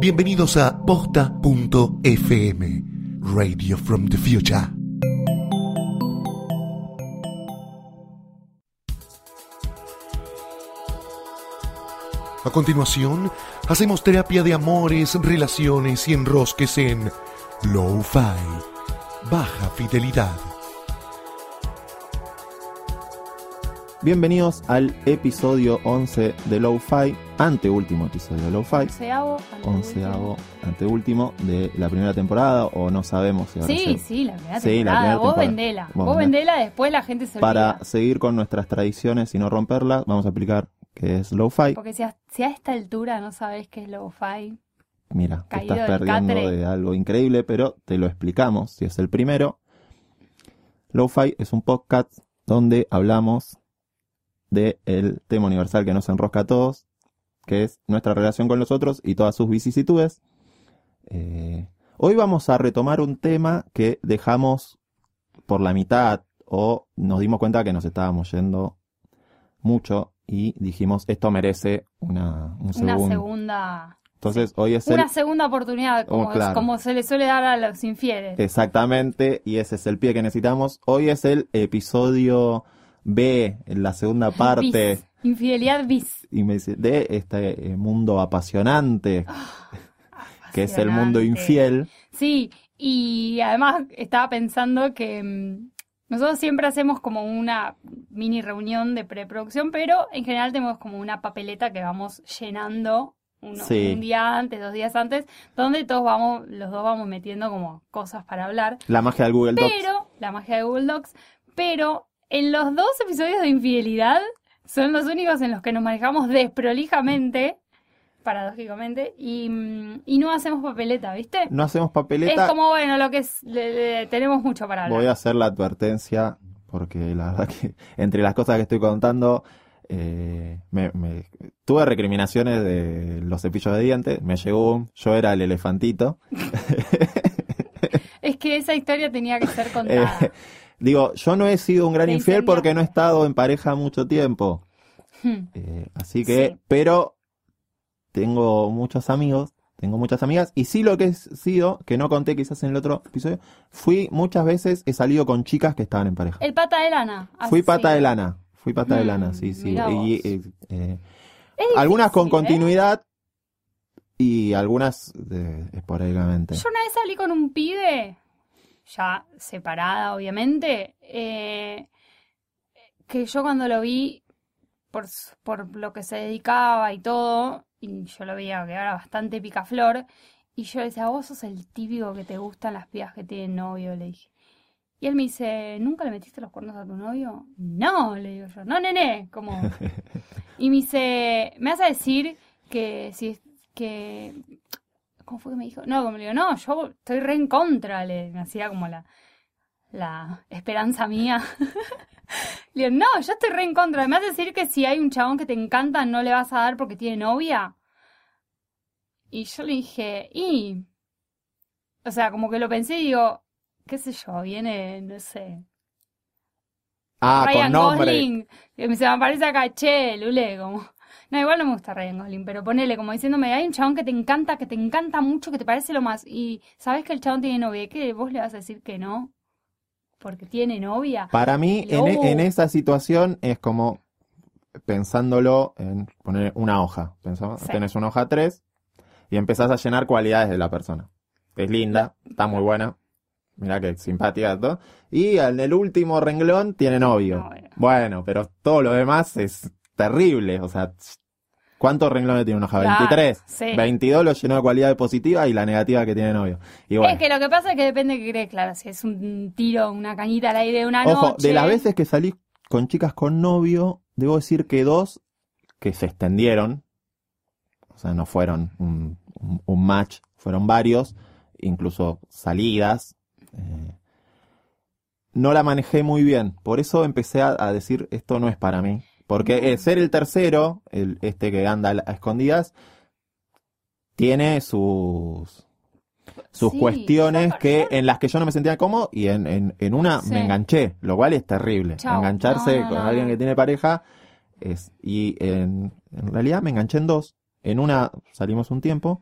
Bienvenidos a posta.fm, Radio from the Future. A continuación, hacemos terapia de amores, relaciones y enrosques en Low-Fi, baja fidelidad. Bienvenidos al episodio 11 de Low-Fi, anteúltimo episodio de Low-Fi. Onceavo, Onceavo, anteúltimo de la primera temporada, o no sabemos si ahora Sí, se- sí, la primera Sí, la temporada. primera Vos temporada. vendela. Vos Vos vendela. después la gente se Para olvida. seguir con nuestras tradiciones y no romperlas, vamos a explicar qué es Low-Fi. Porque si a, si a esta altura no sabés qué es lo-fi, Mira, te estás perdiendo catre. de algo increíble, pero te lo explicamos si es el primero. Lo-Fi es un podcast donde hablamos de el tema universal que nos enrosca a todos, que es nuestra relación con los otros y todas sus vicisitudes. Eh, hoy vamos a retomar un tema que dejamos por la mitad o nos dimos cuenta que nos estábamos yendo mucho y dijimos esto merece una, un una segundo. segunda Entonces hoy es el una segunda oportunidad, como, Oh, claro. como se le suele dar a los infieles. Exactamente, y ese es el pie que necesitamos. Hoy es el episodio B, en la segunda parte Bis. Infidelidad bis. y me dice, de este eh, mundo apasionante, que es el mundo infiel. Sí, y además estaba pensando que mm, nosotros siempre hacemos como una mini reunión de preproducción, pero en general tenemos como una papeleta que vamos llenando uno- Sí. un día antes, dos días antes, donde todos vamos, los dos vamos metiendo como cosas para hablar. La magia del Google Docs. Pero, la magia de Google Docs, pero en los dos episodios de infidelidad son los únicos en los que nos manejamos desprolijamente, paradójicamente, y, mm, y no hacemos papeleta, ¿viste? No hacemos papeleta. Es como, bueno, lo que es, le- le- tenemos mucho para hablar. Voy a hacer la advertencia, porque la verdad que entre las cosas que estoy contando, eh, me, me- tuve recriminaciones de los cepillos de dientes, me llegó un, yo era el elefantito. Es que esa historia tenía que ser contada. Eh, digo, yo no he sido un gran infiel porque no he estado en pareja mucho tiempo. Hmm. Eh, así que, Sí. pero tengo muchos amigos, tengo muchas amigas, y sí lo que he sido, que no conté quizás en el otro episodio, fui muchas veces, he salido con chicas que estaban en pareja. El pata de lana. Fui pata de lana, fui pata de Mm, lana, sí, sí. Y, eh, eh, algunas con ¿eh? continuidad y algunas esporádicamente. Yo una vez salí con un pibe, ya separada obviamente, eh, que yo cuando lo vi, por, por lo que se dedicaba y todo, y yo lo veía que era bastante picaflor, y yo le decía, vos sos el típico que te gustan las pibas que tienen novio, le dije. Y él me dice, ¿nunca le metiste los cuernos a tu novio? No, le digo yo, no, nene, como... Y me dice, ¿me vas a decir que si que ¿Cómo fue que me dijo? No, como le digo, no, yo estoy re en contra, le me hacía como la, la esperanza mía. le digo, no, yo estoy re en contra. ¿Me vas a decir que si hay un chabón que te encanta no le vas a dar porque tiene novia? Y yo le dije, y... O sea, como que lo pensé y digo, qué sé yo, viene, no sé, ah, con Ryan nombre. Gosling, me- se me aparece acá, che, Lule, como... No, igual no me gusta Ryan Gosling, pero ponele como diciéndome, hay un chabón que te encanta, que te encanta mucho, que te parece lo más, y sabes que el chabón tiene novia, ¿y ¿qué vos le vas a decir que no? Porque tiene novia. Para mí, en, e- en esa situación es como pensándolo en poner una hoja. Pensamos, Sí. Tenés una hoja 3 y empezás a llenar cualidades de la persona. Es linda, está muy buena. Mirá que simpática todo. Y en el último renglón tiene novio. Novio. Bueno, pero todo lo demás es terrible. O sea, ¿cuántos renglones tiene una hoja? Claro, 23. sí. 22 lo llenó de cualidades positivas y la negativa que tiene novio. Y bueno. Es que lo que pasa es que depende de qué crees, claro, si es un tiro, una cañita al aire de una Ojo, noche. de las veces que salí con chicas con novio, debo decir que dos que se extendieron, o sea, no fueron un, un- un match, fueron varios, incluso salidas. eh, no la manejé muy bien, por eso empecé a, a decir esto no es para mí. Porque el ser el tercero, el, este que anda a escondidas, tiene sus, sus Sí, cuestiones que en las que yo no me sentía cómodo y en, en, en una Sí. me enganché, lo cual es terrible. Chau. Engancharse No, no, con no, alguien que tiene pareja es y en, en realidad me enganché en dos. En una salimos un tiempo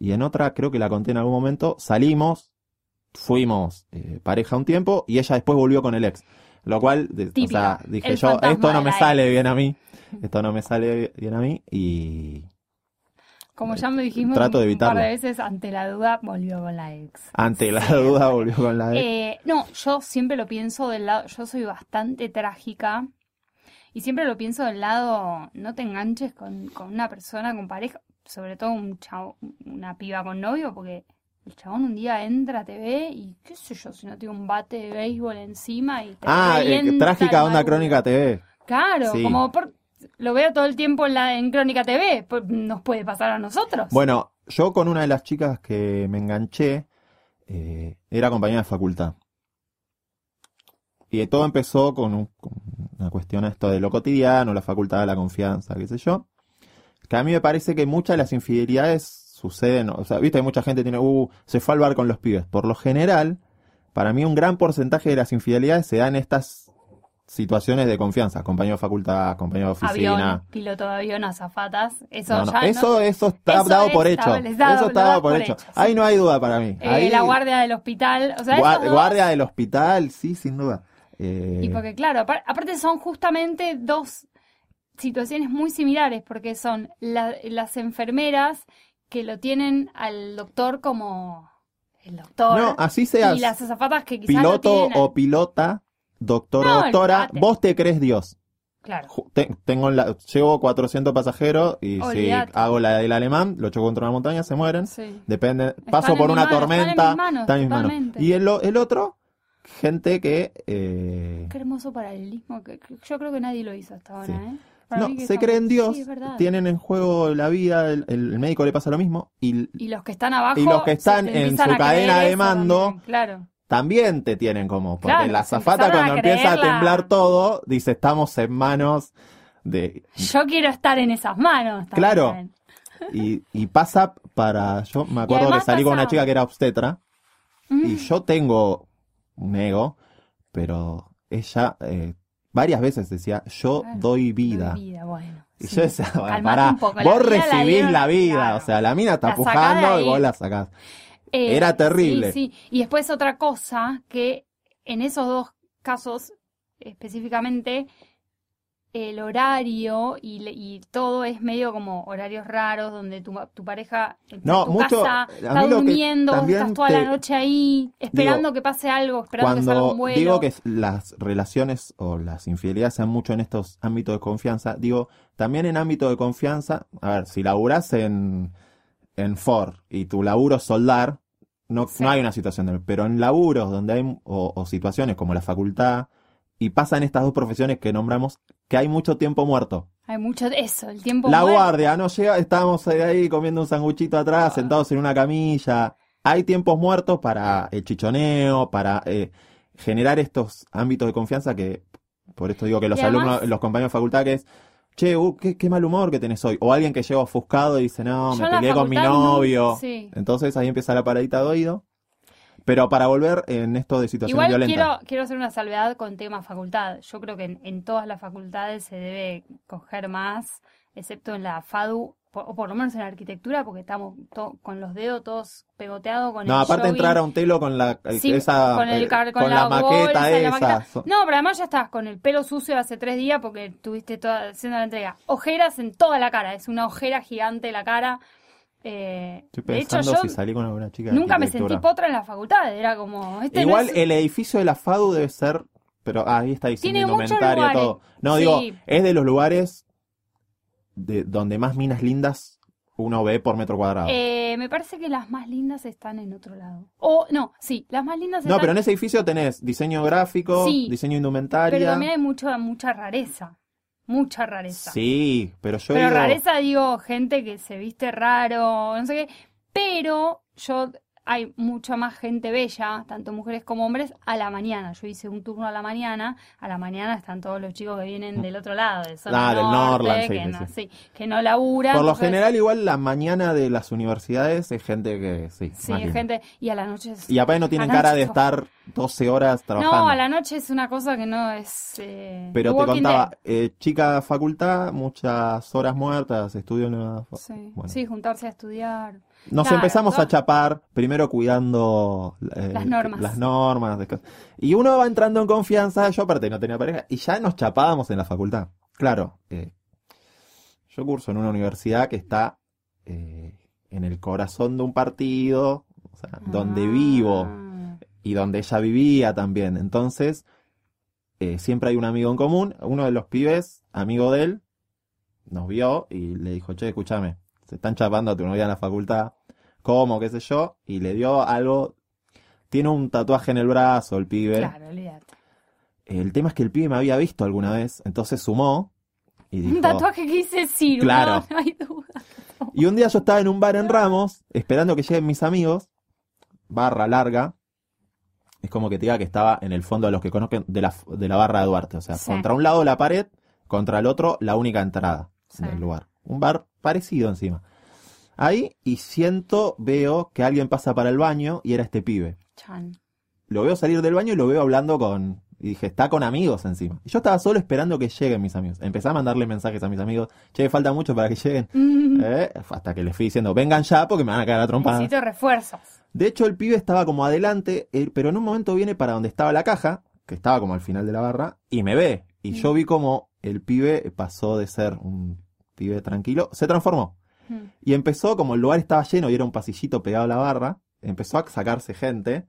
Y en otra, creo que la conté en algún momento, salimos, fuimos eh, pareja un tiempo y ella después volvió con el ex. Lo cual, o sea, dije el yo, esto no me sale bien a mí. Esto no me sale bien a mí y Como ya me dijimos Trato de un par de veces, ante la duda volvió con la ex. ante la duda volvió con la ex. Eh, no, yo siempre lo pienso del lado, yo soy bastante trágica y siempre lo pienso del lado, no te enganches con, con una persona, con pareja, sobre todo un chavo, una piba con novio, porque el chabón un día entra, te ve y qué sé yo, si no tiene un bate de béisbol encima y te Ah, eh, trágica onda crónica TV. Claro, Sí. como por- lo veo todo el tiempo en la en Crónica TV, pues nos puede pasar a nosotros. Bueno, yo con una de las chicas que me enganché, eh, era compañera de facultad. Y todo empezó con, un- con una cuestión esto de lo cotidiano, la facultad, la confianza, qué sé yo. Que a mí me parece que muchas de las infidelidades suceden, o sea, viste, mucha gente tiene, uh, se fue al bar con los pibes. Por lo general, para mí un gran porcentaje de las infidelidades se dan en estas situaciones de confianza. Compañero de facultad, compañero de oficina. avión, piloto de avión, azafatas, eso No, no, ya no- eso, eso está Eso dado es por hecho. eso está dado por por hecho. hecho, sí. Ahí no hay duda para mí. Eh, Ahí, la guardia del hospital, o sea, gua- esos dos- guardia del hospital, sí, sin duda. Eh, Y porque claro, apar- aparte son justamente dos situaciones muy similares, porque son la- las enfermeras que lo tienen al doctor como el doctor, no, así seas y las azafatas que quizás lo piloto o pilota, doctor No, o doctora, vos te crees Dios. Claro. Tengo la, llevo 400 pasajeros y si hago la del alemán, lo choco contra una montaña, se mueren. Sí. Depende, paso por una manos, están en tormenta, mis manos, está en mis manos. totalmente. Y el, el otro, gente que... eh, Qué hermoso paralelismo, que que yo creo que nadie lo hizo hasta ahora, Sí. ¿eh? No, se estamos- cree en Dios, Sí, tienen en juego la vida, el, el médico le pasa lo mismo y Y los que están abajo Y los que están en su cadena de mando, también, Claro. también te tienen como, porque Claro, la se zafata empezaron cuando a empieza a temblar todo, dice, estamos en manos de... Yo quiero estar en esas manos. también. Claro. Y, y pasa para... Yo me acuerdo que salí con una chica que era obstetra Mm. y yo tengo un ego, pero ella eh, varias veces decía, yo Claro, doy vida. Vida, bueno. Y sí. yo decía, bueno, pará, la vos vida la recibís dieron- la vida, claro. o sea, la mina está La pujando y vos la sacás. Eh, Era terrible. Sí, sí. Y después otra cosa, que en esos dos casos específicamente, el horario y, y todo es medio como horarios raros, donde tu, tu pareja en No, tu mucho- casa está durmiendo, vos estás toda te- la noche ahí, esperando que pase algo, esperando que salga un vuelo. digo que las relaciones o las infidelidades sean mucho en estos ámbitos de confianza, digo, también en ámbito de confianza, a ver, si laburás en, en Ford y tu laburo es soldar, no, Sí. no hay una situación de... Pero en laburos donde hay, o, o situaciones como la facultad, y pasan estas dos profesiones que nombramos, que hay mucho tiempo muerto. Hay mucho de eso, el tiempo La muerto. guardia, no llega, estábamos ahí comiendo un sanguchito atrás, Ah. sentados en una camilla. Hay tiempos muertos para el chichoneo, para eh, generar estos ámbitos de confianza que, por esto digo que los además- alumnos, los compañeros de facultad que es, che, uh, qué, qué mal humor que tenés hoy. O alguien que llega ofuscado y dice, no, me peleé con mi no- novio. sí. Entonces ahí empieza la paradita de oído. Pero para volver en esto de situaciones Igual violentas. quiero, quiero hacer una salvedad con tema facultad. Yo creo que en, en todas las facultades se debe coger más, excepto en la FADU, por- o por lo menos en la arquitectura, porque estamos to- con los dedos todos pegoteados con No, el aparte jogging. entrar a un telo con la, Sí, esa, con, el eh, car- con, con la, la, bolsa maqueta y la esa. maqueta. No, pero además ya estás con el pelo sucio hace tres días porque estuviste toda, haciendo la entrega. Ojeras en toda la cara, es una ojera gigante la cara. Eh, Estoy de hecho, pensando yo si salí con alguna chica nunca me sentí potra en la facultad, era como... Este no Igual es- el edificio de la FADU debe ser, pero ah, ahí está diciendo indumentaria todo. No, Sí. digo, es de los lugares de donde más minas lindas uno ve por metro cuadrado. Eh, me parece que las más lindas están en otro lado. O, no, sí, las más lindas no, están... pero en ese edificio tenés diseño gráfico, Sí. diseño indumentaria. pero también hay mucha, mucha rareza. Mucha rareza. Sí, pero yo pero digo, rareza, digo, gente que se viste raro, no sé qué. Pero yo, hay mucha más gente bella, tanto mujeres como hombres, a la mañana. Yo hice un turno a la mañana. A la mañana están todos los chicos que vienen del otro lado, de zona Ah, del Norland, que, sí, no, sí. sí, que no laburan. por lo entonces- general igual la mañana de las universidades es gente que sí, Sí, linda. gente. Y a la noche. es- Y aparte no tienen cara de estar 12 horas trabajando. No, a la noche es una cosa que no es. eh, Pero te contaba, eh, chica facultad, muchas horas muertas, estudio en la... Bueno. sí, juntarse a estudiar. Nos Claro, empezamos a chapar, primero cuidando eh, Las normas. las normas, de y uno va entrando en confianza, yo aparte no tenía pareja, y ya nos chapábamos en la facultad. Claro, eh, yo curso en una universidad que está eh, en el corazón de un partido, o sea, donde Ah. vivo y donde ella vivía también. Entonces, eh, siempre hay un amigo en común. Uno de los pibes, amigo de él, nos vio y le dijo, che, escúchame, se están chapando a tu novia en la facultad. ¿Cómo? ¿Qué sé yo? Y le dio algo. Tiene un tatuaje en el brazo el pibe. Claro, olvídate. El tema es que el pibe me había visto alguna vez, entonces sumó y dijo... Un tatuaje que dice Ciro, Claro. no, no hay duda. Y un día yo estaba en un bar en Ramos, esperando que lleguen mis amigos, barra larga. Es como que te diga que estaba en el fondo de los que conozcan de la, de la barra de Duarte. O sea, Sí. contra un lado la pared, contra el otro la única entrada Sí. del lugar. Un bar parecido encima. Ahí, y siento, veo que alguien pasa para el baño y era este pibe. Chan. Lo veo salir del baño y lo veo hablando con. Y dije, está con amigos encima. Y yo estaba solo esperando que lleguen mis amigos. Empecé a mandarle mensajes a mis amigos. Che, falta mucho para que lleguen. Mm, ¿Eh? Hasta que les fui diciendo, vengan ya porque me van a caer a trompadas. Necesito refuerzos. De hecho, el pibe estaba como adelante, pero en un momento viene para donde estaba la caja, que estaba como al final de la barra, y me ve. Y yo vi como el pibe pasó de ser un pibe tranquilo, se transformó. Mm. Y empezó, como el lugar estaba lleno y era un pasillito pegado a la barra, empezó a sacarse gente.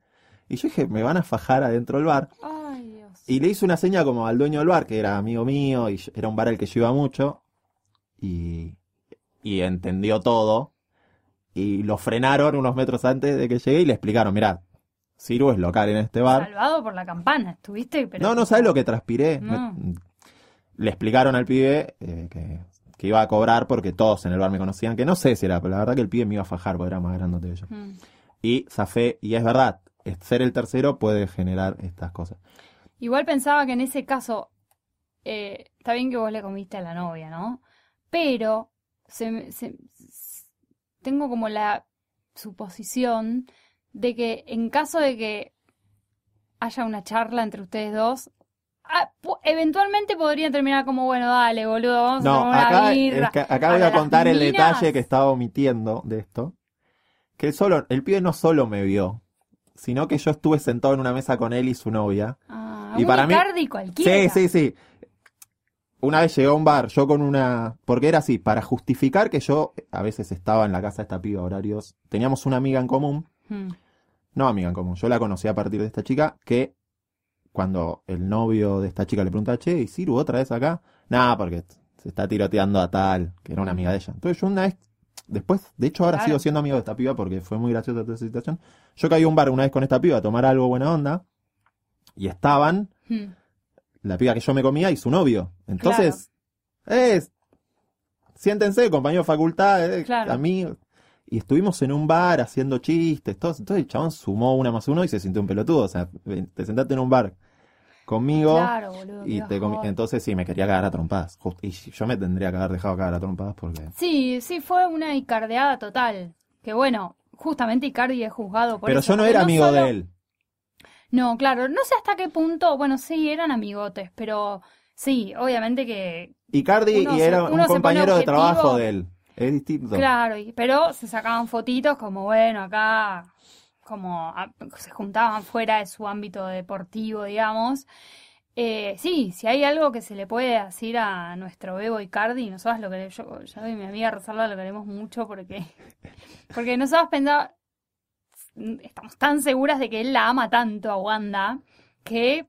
Y yo dije, me van a fajar adentro del bar. Ay, Dios. Y le hice una seña como al dueño del bar, que era amigo mío, y era un bar al que yo iba mucho, y, y entendió todo. Y lo frenaron unos metros antes de que llegué y le explicaron, mirá, Ciru es local en este bar. Salvado por la campana, estuviste, pero. no, no sabes lo que transpiré. No. Me- le explicaron al pibe eh, que, que iba a cobrar porque todos en el bar me conocían, que no sé si era, pero la verdad que el pibe me iba a fajar porque era más grande que yo. Mm. Y zafé, y es verdad, ser el tercero puede generar estas cosas. Igual pensaba que en ese caso, eh, está bien que vos le comiste a la novia, ¿no? Pero se tengo como la suposición de que en caso de que haya una charla entre ustedes dos, ah, eventualmente podría terminar como, bueno, dale, boludo, vamos a tomar una acá, birra. es que acá voy a contar el minas- detalle que estaba omitiendo de esto. Que solo, el pibe no solo me vio, sino que yo estuve sentado en una mesa con él y su novia. Ah, y un para mí- cualquiera. Sí, sí, sí. Una vez llegué a un bar, yo con una... Porque era así, para justificar que yo a veces estaba en la casa de esta piba horarios. Teníamos una amiga en común, Mm. no amiga en común, yo la conocí a partir de esta chica, que cuando el novio de esta chica le pregunta, che, ¿y Ciru otra vez acá? Nada, porque se está tiroteando a tal, que era una amiga de ella. Entonces yo una vez, después, de hecho ahora Claro. sigo siendo amigo de esta piba porque fue muy graciosa toda esa situación. Yo caí a un bar una vez con esta piba a tomar algo buena onda, y estaban Mm. la piba que yo me comía y su novio. Entonces, es, siéntense, compañero de facultad, eh, Claro. amigos. Y estuvimos en un bar haciendo chistes, todo. Entonces el chabón sumó una más uno y se sintió un pelotudo. O sea, te sentaste en un bar conmigo Claro, boludo. y te. Entonces sí, me quería cagar a trompadas. Just- Y yo me tendría que haber dejado cagar a trompadas porque... Sí, sí, fue una icardeada total. Que bueno, justamente Icardi es juzgado por Pero eso. yo no era amigo solo- de él. No, claro, no sé hasta qué punto, bueno, sí, eran amigotes, pero sí, obviamente que, Y Cardi Uno y era un compañero de trabajo de él. Es distinto. claro, pero se sacaban fotitos como, bueno, acá, como se juntaban fuera de su ámbito deportivo, digamos. Eh, sí, si hay algo que se le puede decir a nuestro Bebo Icardi, nosotros lo que yo, yo y mi amiga Rosalba lo queremos mucho porque, porque nosotros pensamos, estamos tan seguras de que él la ama tanto a Wanda que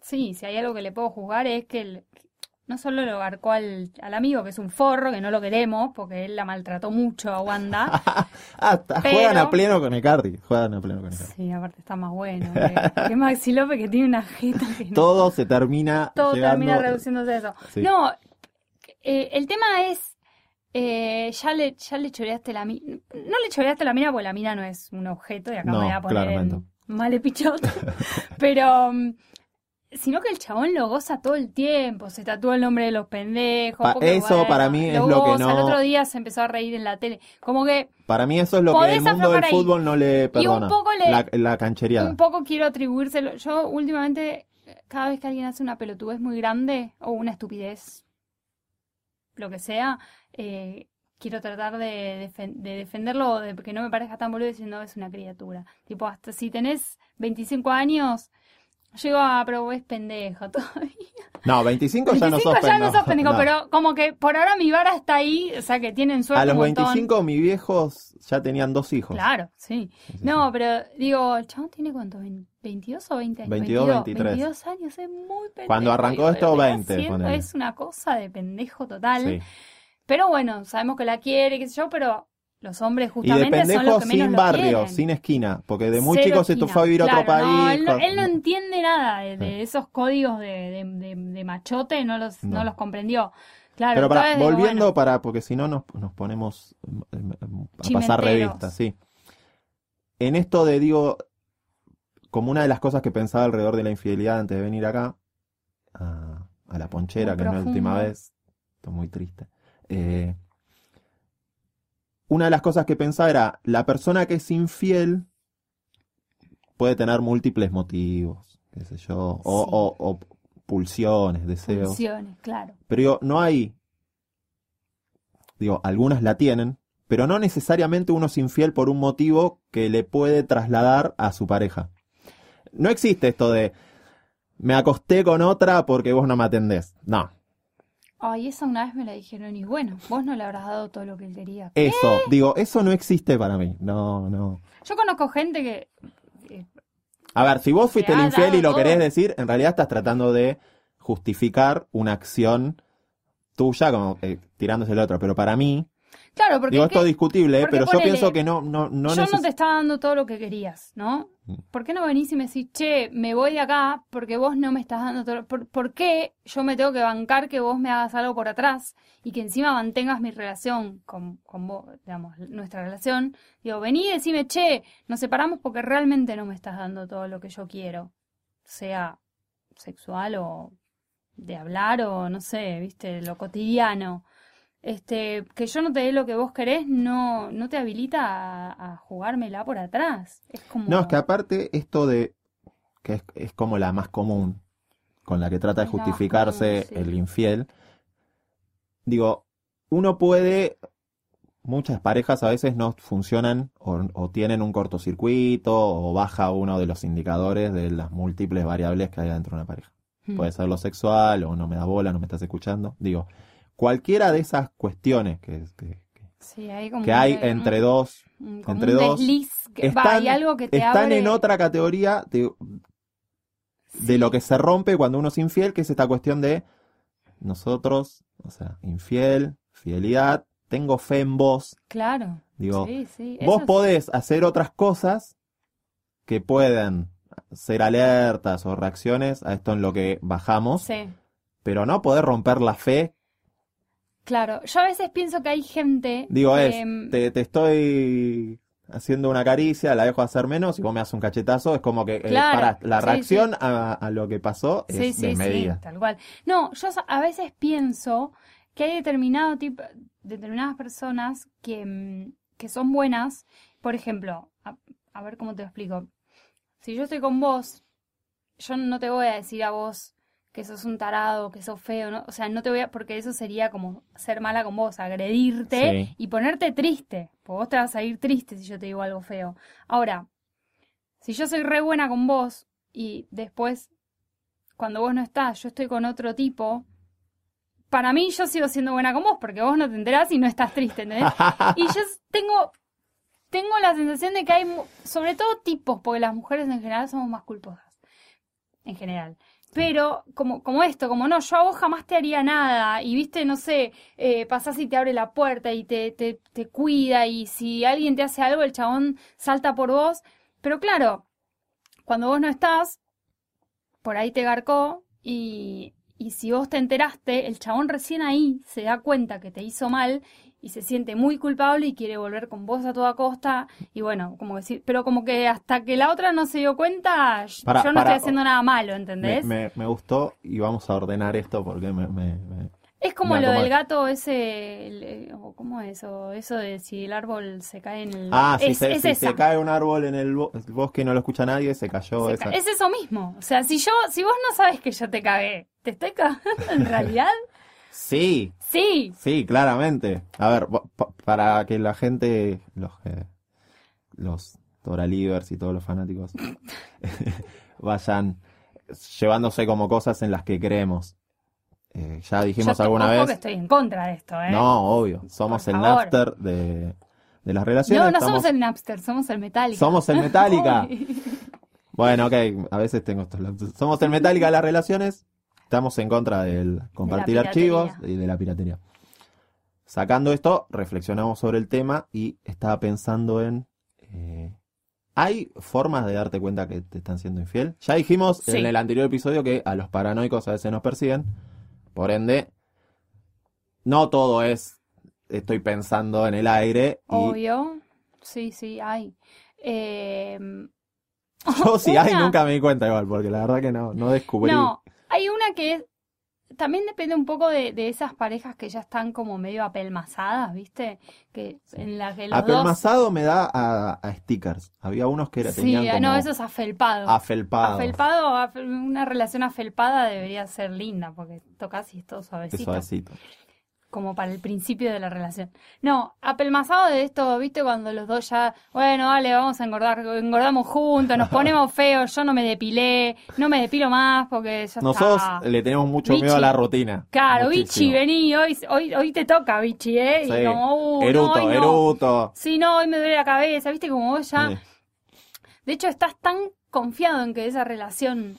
sí, si hay algo que le puedo juzgar es que él no solo lo abarcó al, al amigo, que es un forro, que no lo queremos, porque él la maltrató mucho a Wanda. Pero- juegan a pleno con Icardi. Juegan a pleno con Icardi. Sí, aparte está más bueno. Que, que Maxi López que tiene una jeta que no. Todo se termina Todo llegando- termina reduciéndose a eso. Sí. No, eh, el tema es, eh, ya le ya le choreaste la mina. No le choreaste la mina porque la mina no es un objeto y acá No, me voy a poner en male pichot. Pero mm, sino que el chabón lo goza todo el tiempo, se tatúa el nombre de los pendejos. Pa- eso para mí es lo que goza. El no- otro día se empezó a reír en la tele. Como que Para mí eso es lo que el mundo del ahí. fútbol no le perdona. poco le- La, la canchereada. un poco quiero atribuírselo. Yo últimamente, cada vez que alguien hace una pelotudez muy grande o una estupidez, lo que sea, eh, quiero tratar de, defen- de defenderlo, o de que no me parezca tan boludo diciendo es una criatura. Tipo, hasta si tenés 25 años, llego a, pero vos es pendejo todavía. No, 25 ya no 25 sos ya no pendejo. sos pendejo, No. pero como que por ahora mi vara está ahí, o sea que tienen suerte A los un montón. 25 mis viejos ya tenían dos hijos. Claro, sí. Sí, No, sí. pero digo, ¿el chabón tiene cuánto? ¿Vein- ¿22 o 20 años? 22, 23. 22 años, es muy pendejo. Cuando arrancó Digo, esto, lo que está 20, haciendo ponele. Es una cosa de pendejo total. Sí. Pero bueno, sabemos que la quiere, qué sé yo, pero los hombres Y de justamente son los pendejo que menos sin barrio, sin esquina, porque de muy Cero chico se esquina. te fue a vivir a otro no, país. él, no, con- él no entiende nada de, de esos códigos de, de, de- de machote, no los, no. No. los comprendió. Claro, Pero para, digo, volviendo bueno, para, porque si no nos, nos ponemos mm, mm, a pasar revistas, sí. En esto de, digo, como una de las cosas que pensaba alrededor de la infidelidad antes de venir acá, a, a la ponchera, Muy que no es la última profundo. vez, estoy muy triste. eh, una de las cosas que pensaba era, la persona que es infiel puede tener múltiples motivos, qué sé yo, o, Sí. o- o pulsiones, deseos. funciones, claro. Pero digo, no hay. Digo, algunas la tienen, pero no necesariamente uno es infiel por un motivo que le puede trasladar a su pareja. No existe esto de me acosté con otra porque vos no me atendés. No. Ay, esa una vez me la dijeron y bueno, vos no le habrás dado todo lo que él quería. Eso, digo, eso no existe para mí. No, no. Yo conozco gente que eh, A ver, si vos fuiste Te el infiel y lo querés decir, en realidad estás tratando de justificar una acción tuya como eh, tirándose el otro. Pero para mí, Claro, porque digo, esto es discutible, ¿eh? porque pero yo pienso que no, no, no yo no te estaba dando todo lo que querías, ¿no? Mm. ¿Por qué no venís y me decís, che, me voy de acá porque vos no me estás dando todo? lo- ¿Por, por qué yo me tengo que bancar que vos me hagas algo por atrás y que encima mantengas mi relación con, con vos, digamos, nuestra relación? Digo, vení y decime, che, nos separamos porque realmente no me estás dando todo lo que yo quiero, sea sexual o de hablar o no sé, viste, lo cotidiano. Este, que yo no te dé lo que vos querés no, no te habilita a, a jugármela por atrás. Es como. No, es que aparte esto de que es, es como la más común, con la que trata de justificarse sí. el infiel. Digo, uno puede, muchas parejas a veces no funcionan o, o tienen un cortocircuito o baja uno de los indicadores de las múltiples variables que hay dentro de una pareja. Hmm. Puede ser lo sexual o no me da bola, no me estás escuchando. Digo, cualquiera de esas cuestiones que, que- Sí, hay como que hay entre un- dos como entre un dos, que va, están- hay algo que te están abre. en otra categoría de, de lo que se rompe cuando uno es infiel, que es esta cuestión de nosotros, o sea, infiel, fidelidad, tengo fe en vos. Claro. Digo, sí, sí. vos podés hacer otras cosas que pueden ser alertas o reacciones a esto en lo que bajamos, pero no poder romper la fe. Claro. Yo a veces pienso que hay gente. Digo, que, es, mm, te, te estoy haciendo una caricia, la dejo hacer menos y vos me haces un cachetazo, es como que eh, pará, la sí, reacción A, a lo que pasó es Sí, sí, desmedida. sí, tal cual. No, yo a veces pienso que hay determinado tipo, determinadas personas que, mm, que son buenas. Por ejemplo, a, a ver cómo te lo explico. Si yo estoy con vos, yo no te voy a decir a vos que sos un tarado, que sos feo, ¿no? O sea, no te voy a, porque eso sería como ser mala con vos, agredirte Sí. y ponerte triste. Porque vos te vas a ir triste si yo te digo algo feo. Ahora, si yo soy re buena con vos y después, cuando vos no estás, yo estoy con otro tipo, para mí yo sigo siendo buena con vos porque vos no te enterás y no estás triste, ¿entendés? Y yo tengo, tengo la sensación de que hay, sobre todo tipos, porque las mujeres en general somos más culposas. En general. Pero como, como esto, como no, yo a vos jamás te haría nada. Y viste, no sé, eh, pasás y te abre la puerta y te, te, te cuida. Y si alguien te hace algo, el chabón salta por vos. Pero claro, cuando vos no estás, por ahí te garcó. Y, y si vos te enteraste, el chabón recién ahí se da cuenta que te hizo mal y se siente muy culpable y quiere volver con vos a toda costa y bueno, como decir, pero como que hasta que la otra no se dio cuenta, yo no para- estoy haciendo nada malo, ¿entendés? me- me gustó y vamos a ordenar esto porque me... me- Es como lo del gato ese, el- eh, o ¿cómo es? O eso de si el árbol se cae en el... Ah, si, se, es si esa. se cae un árbol en el, bo- el bosque y no lo escucha nadie, se cayó Se esa. ca- Es eso mismo. O sea, si yo, si vos no sabes que yo te cagué, ¿te estoy cagando en realidad? Sí, Sí. sí, claramente. A ver, pa- pa- para que la gente, los, eh, los Toralivers y todos los fanáticos vayan llevándose como cosas en las que creemos. Eh, ya dijimos alguna vez. que estoy en contra de esto, ¿eh? No, obvio. Somos Por el favor. Napster de, de las relaciones. No, no estamos- somos el Napster, somos el Metallica. Somos el Metallica. Bueno, ok, a veces tengo estos. Somos el Metallica de las relaciones. Estamos en contra del compartir De archivos y de la piratería. Sacando esto, reflexionamos sobre el tema y estaba pensando en... eh, ¿Hay formas de darte cuenta que te están siendo infiel? Ya dijimos Sí. en el anterior episodio que a los paranoicos a veces nos persiguen. Por ende, no todo es estoy pensando en el aire. Y Obvio. Sí, sí, hay. Eh, yo si hay nunca me di cuenta igual, porque la verdad que no, no descubrí. No, hay una que es, también depende un poco de, de esas parejas que ya están como medio apelmazadas, ¿viste? Que en las que los dos... Apelmazado me da a, a stickers. Había unos que era, Sí, tenían como no, eso es afelpado. afelpado. Afelpado, afe- una relación afelpada debería ser linda, porque tocas y es todo suavecito. suavecito. Como para el principio de la relación. No, apelmazado de esto, ¿viste? Cuando los dos ya, bueno, dale, vamos a engordar, engordamos juntos, nos ponemos feos, yo no me depilé, no me depilo más porque ya Nosotros está. le tenemos mucho Bichi. miedo a la rutina. Claro, Bichi, Muchísimo. vení, hoy, hoy, hoy te toca, Bichi, ¿eh? Sí. Y como, uh, no, eruto, hoy no. eruto. Sí, no, hoy me duele la cabeza, ¿viste? Como vos ya... Sí. De hecho, estás tan confiado en que esa relación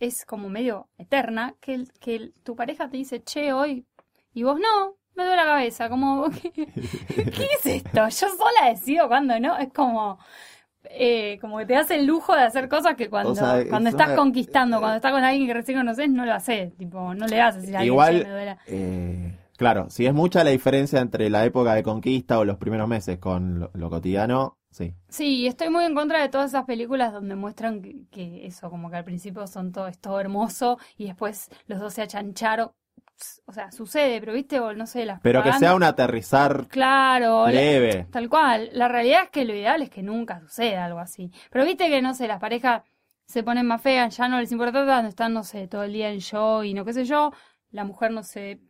es como medio eterna que, que tu pareja te dice, che, hoy, y vos no, me duele la cabeza, como, ¿qué, qué es esto? Yo sola decido cuando no, es como, eh, como que te das el lujo de hacer cosas que cuando, O sea, cuando es estás una- conquistando, cuando estás con alguien que recién conoces, no lo haces, tipo, no le a alguien, Igual, "Che, me duele". eh, claro, si es mucha la diferencia entre la época de conquista o los primeros meses con lo, lo cotidiano, sí. Sí, estoy muy en contra de todas esas películas donde muestran que, que eso, como que al principio son todo, es todo hermoso y después los dos se achancharon. O sea, sucede, pero viste, o no sé, las Pero que sea un aterrizar Claro, la- leve. tal cual. La realidad es que lo ideal es que nunca suceda algo así. Pero viste que, no sé, las parejas se ponen más feas, ya no les importa tanto, están, no sé, todo el día en show y no qué sé yo. La mujer no se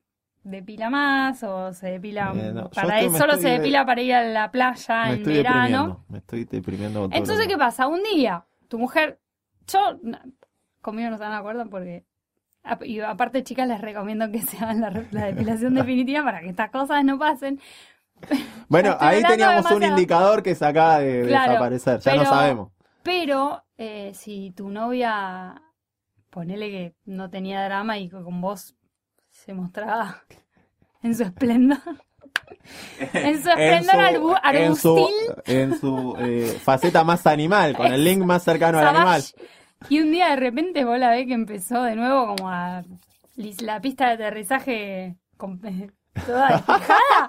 depila más o se depila Eh, no, para él, solo se de- depila para ir a la playa Me en estoy verano. Me estoy deprimiendo. Entonces, ¿qué pasa? Un día, tu mujer, yo, conmigo no están de acuerdo porque, y aparte, chicas, les recomiendo que se hagan la, la depilación definitiva para que estas cosas no pasen. Bueno, ahí teníamos un indicador que se acaba de Claro, desaparecer. Ya pero- no sabemos. Pero, eh, si tu novia, ponele que no tenía drama y que con vos se mostraba en su esplendor. en su esplendor arbu- en su, arbustil. en su eh, faceta más animal, con el link más cercano al animal. Y un día de repente vos la ves que empezó de nuevo como a la pista de aterrizaje con- toda despejada.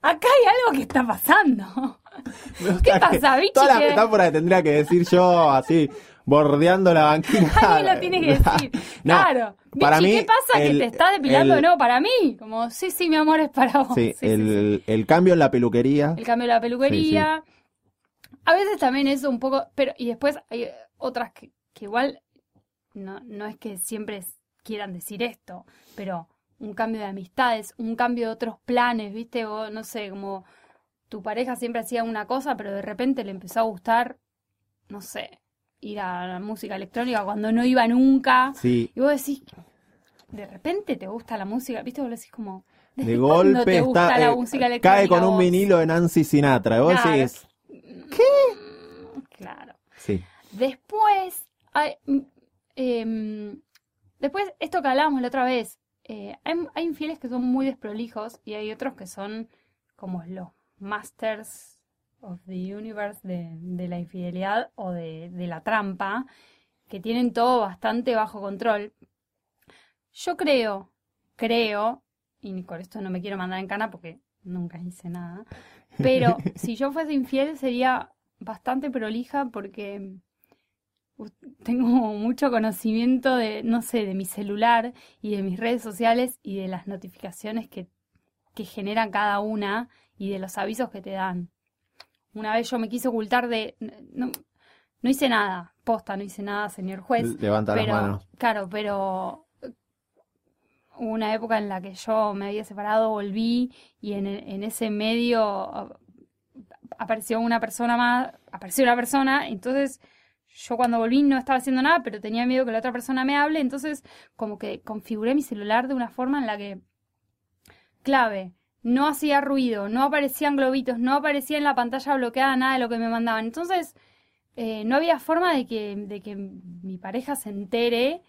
Acá hay algo que está pasando. ¿Qué que pasa, bichi? Todas las Que- metáforas tendría que decir yo así, bordeando la banquina. Alguien lo tiene que decir. No, claro. para Bichi, mí, ¿qué pasa el- que te está depilando el- de nuevo para mí? Como, sí, sí, mi amor, es para vos. Sí, Sí, sí, el, el cambio en la peluquería. el cambio de la peluquería. A veces también eso un poco, pero y después hay otras que, que igual no, no es que siempre quieran decir esto, pero un cambio de amistades, un cambio de otros planes, ¿viste? O no sé, como tu pareja siempre hacía una cosa, pero de repente le empezó a gustar, no sé, ir a la música electrónica cuando no iba nunca. Sí, Y vos decís, de repente te gusta la música, ¿viste? Vos decís como, ¿desde de golpe te gusta está, la eh, música electrónica? cae con un vos? vinilo de Nancy Sinatra. Y vos Claro. decís, Claro. sí, Después, hay, em, después, esto que hablábamos la otra vez, eh, hay, hay infieles que son muy desprolijos y hay otros que son como los masters of the universe de, de la infidelidad o de, de la trampa, que tienen todo bastante bajo control. Yo creo, creo, y con esto no me quiero mandar en cana porque nunca hice nada. Pero si yo fuese infiel sería bastante prolija porque tengo mucho conocimiento de, no sé, de mi celular y de mis redes sociales y de las notificaciones que, que generan cada una y de los avisos que te dan. Una vez yo me quise ocultar de... No, no hice nada, posta, no hice nada, señor juez. Levanta Pero, las manos. claro, pero hubo una época en la que yo me había separado, volví y en, en ese medio apareció una persona más, apareció una persona, entonces yo cuando volví no estaba haciendo nada, pero tenía miedo que la otra persona me hable, entonces como que configuré mi celular de una forma en la que, clave, no hacía ruido, no aparecían globitos, no aparecía en la pantalla bloqueada nada de lo que me mandaban. Entonces, eh, no había forma de que, de que mi pareja se entere,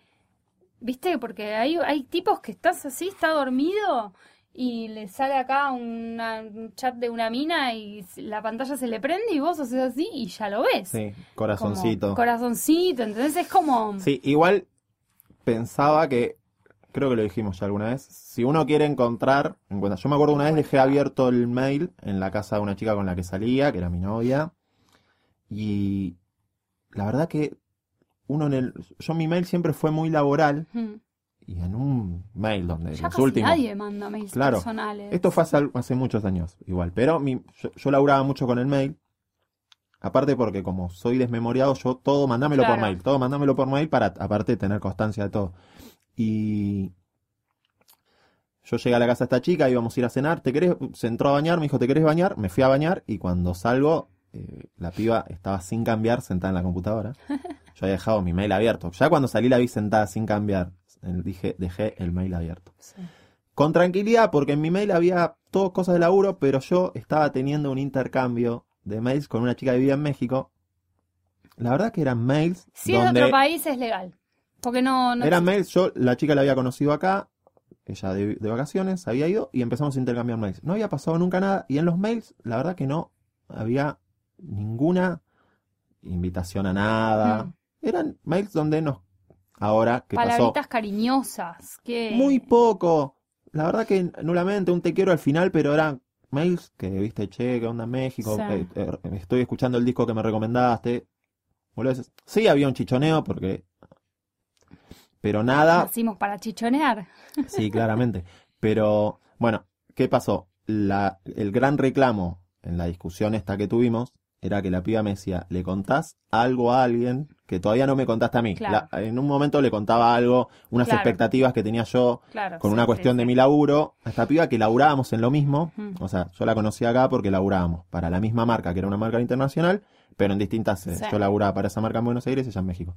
¿viste? Porque hay, hay tipos que estás así, está dormido y le sale acá una- un chat de una mina y la pantalla se le prende y vos haces así y ya lo ves. Sí, Como corazoncito. corazoncito, entonces es como... Sí, igual pensaba que, creo que lo dijimos ya alguna vez, si uno quiere encontrar, encuentra. Yo me acuerdo una vez dejé abierto el mail en la casa de una chica con la que salía, que era mi novia, y la verdad que uno en el, yo mi mail siempre fue muy laboral, mm, y en un mail donde Ya los casi últimos... nadie manda mails Claro. personales. Esto fue hace, muchos años, igual. Pero mi, yo, yo laburaba mucho con el mail. Aparte porque como soy desmemoriado, yo todo mandámelo por mail. Todo mandámelo por mail para, aparte, tener constancia de todo. Y yo llegué a la casa de esta chica, íbamos a ir a cenar. ¿Te querés? Se entró a bañar, me dijo, ¿te querés bañar? Me fui a bañar y cuando salgo, eh, la piba estaba sin cambiar, sentada en la computadora. Yo había dejado mi mail abierto. Ya cuando salí la vi sentada sin cambiar. Dije, dejé el mail abierto. Sí. Con tranquilidad, porque en mi mail había todo cosas de laburo, pero yo estaba teniendo un intercambio de mails con una chica que vivía en México. La verdad que eran mails Si es de donde otro país es legal. Porque no... no eran mails, yo la chica la había conocido acá, ella de, de vacaciones, había ido y empezamos a intercambiar mails. No había pasado nunca nada y en los mails, la verdad que no había ninguna invitación a nada. Mm. Eran mails donde nos ahora que pasó Palabritas cariñosas. Que... muy poco. La verdad que nulamente un te quiero al final, pero eran mails que viste, che, ¿qué onda México? Sí. Eh, eh, estoy escuchando el disco que me recomendaste. Sí, había un chichoneo porque... Pero nada, Nacimos para chichonear. sí, claramente. Pero, bueno, ¿qué pasó? La, el gran reclamo en la discusión esta que tuvimos era que la piba me decía, ¿le contás algo a alguien que todavía no me contaste a mí? Claro. La- en un momento le contaba algo, unas Claro. expectativas que tenía yo Claro. con sí, una sí, cuestión de sí. mi laburo, a esta piba que laburábamos en lo mismo, o sea, yo la conocí acá porque laburábamos para la misma marca, que era una marca internacional, pero en distintas sedes. Sí. Yo laburaba para esa marca en Buenos Aires y ella en México.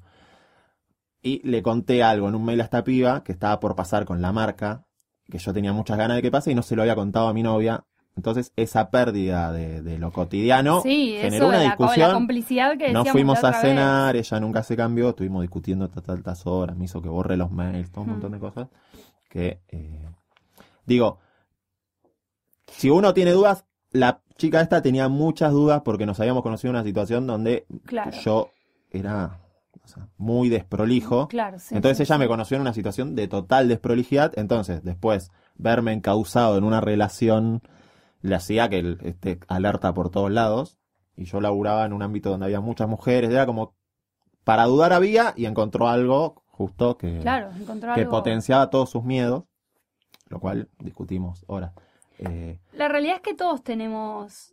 Y le conté algo en un mail a esta piba que estaba por pasar con la marca, que yo tenía muchas ganas de que pase y no se lo había contado a mi novia. Entonces, esa pérdida de, de lo cotidiano Sí, generó eso una la, co- la discusión. complicidad que Nos fuimos a vez. cenar, ella nunca se cambió, estuvimos discutiendo hasta tantas horas, me hizo que borre los mails, todo un montón de cosas. Que, eh, digo, si uno tiene dudas, la chica esta tenía muchas dudas porque nos habíamos conocido en una situación donde Claro. yo era o sea, muy desprolijo. Claro, sí, Entonces sí, ella sí. me conoció en una situación de total desprolijidad. Entonces, después, verme encausado en una relación le hacía que él esté alerta por todos lados. Y yo laburaba en un ámbito donde había muchas mujeres. Era como, para dudar había y encontró algo justo que, Claro, encontró que algo- potenciaba todos sus miedos. Lo cual discutimos ahora. Eh, La realidad es que todos tenemos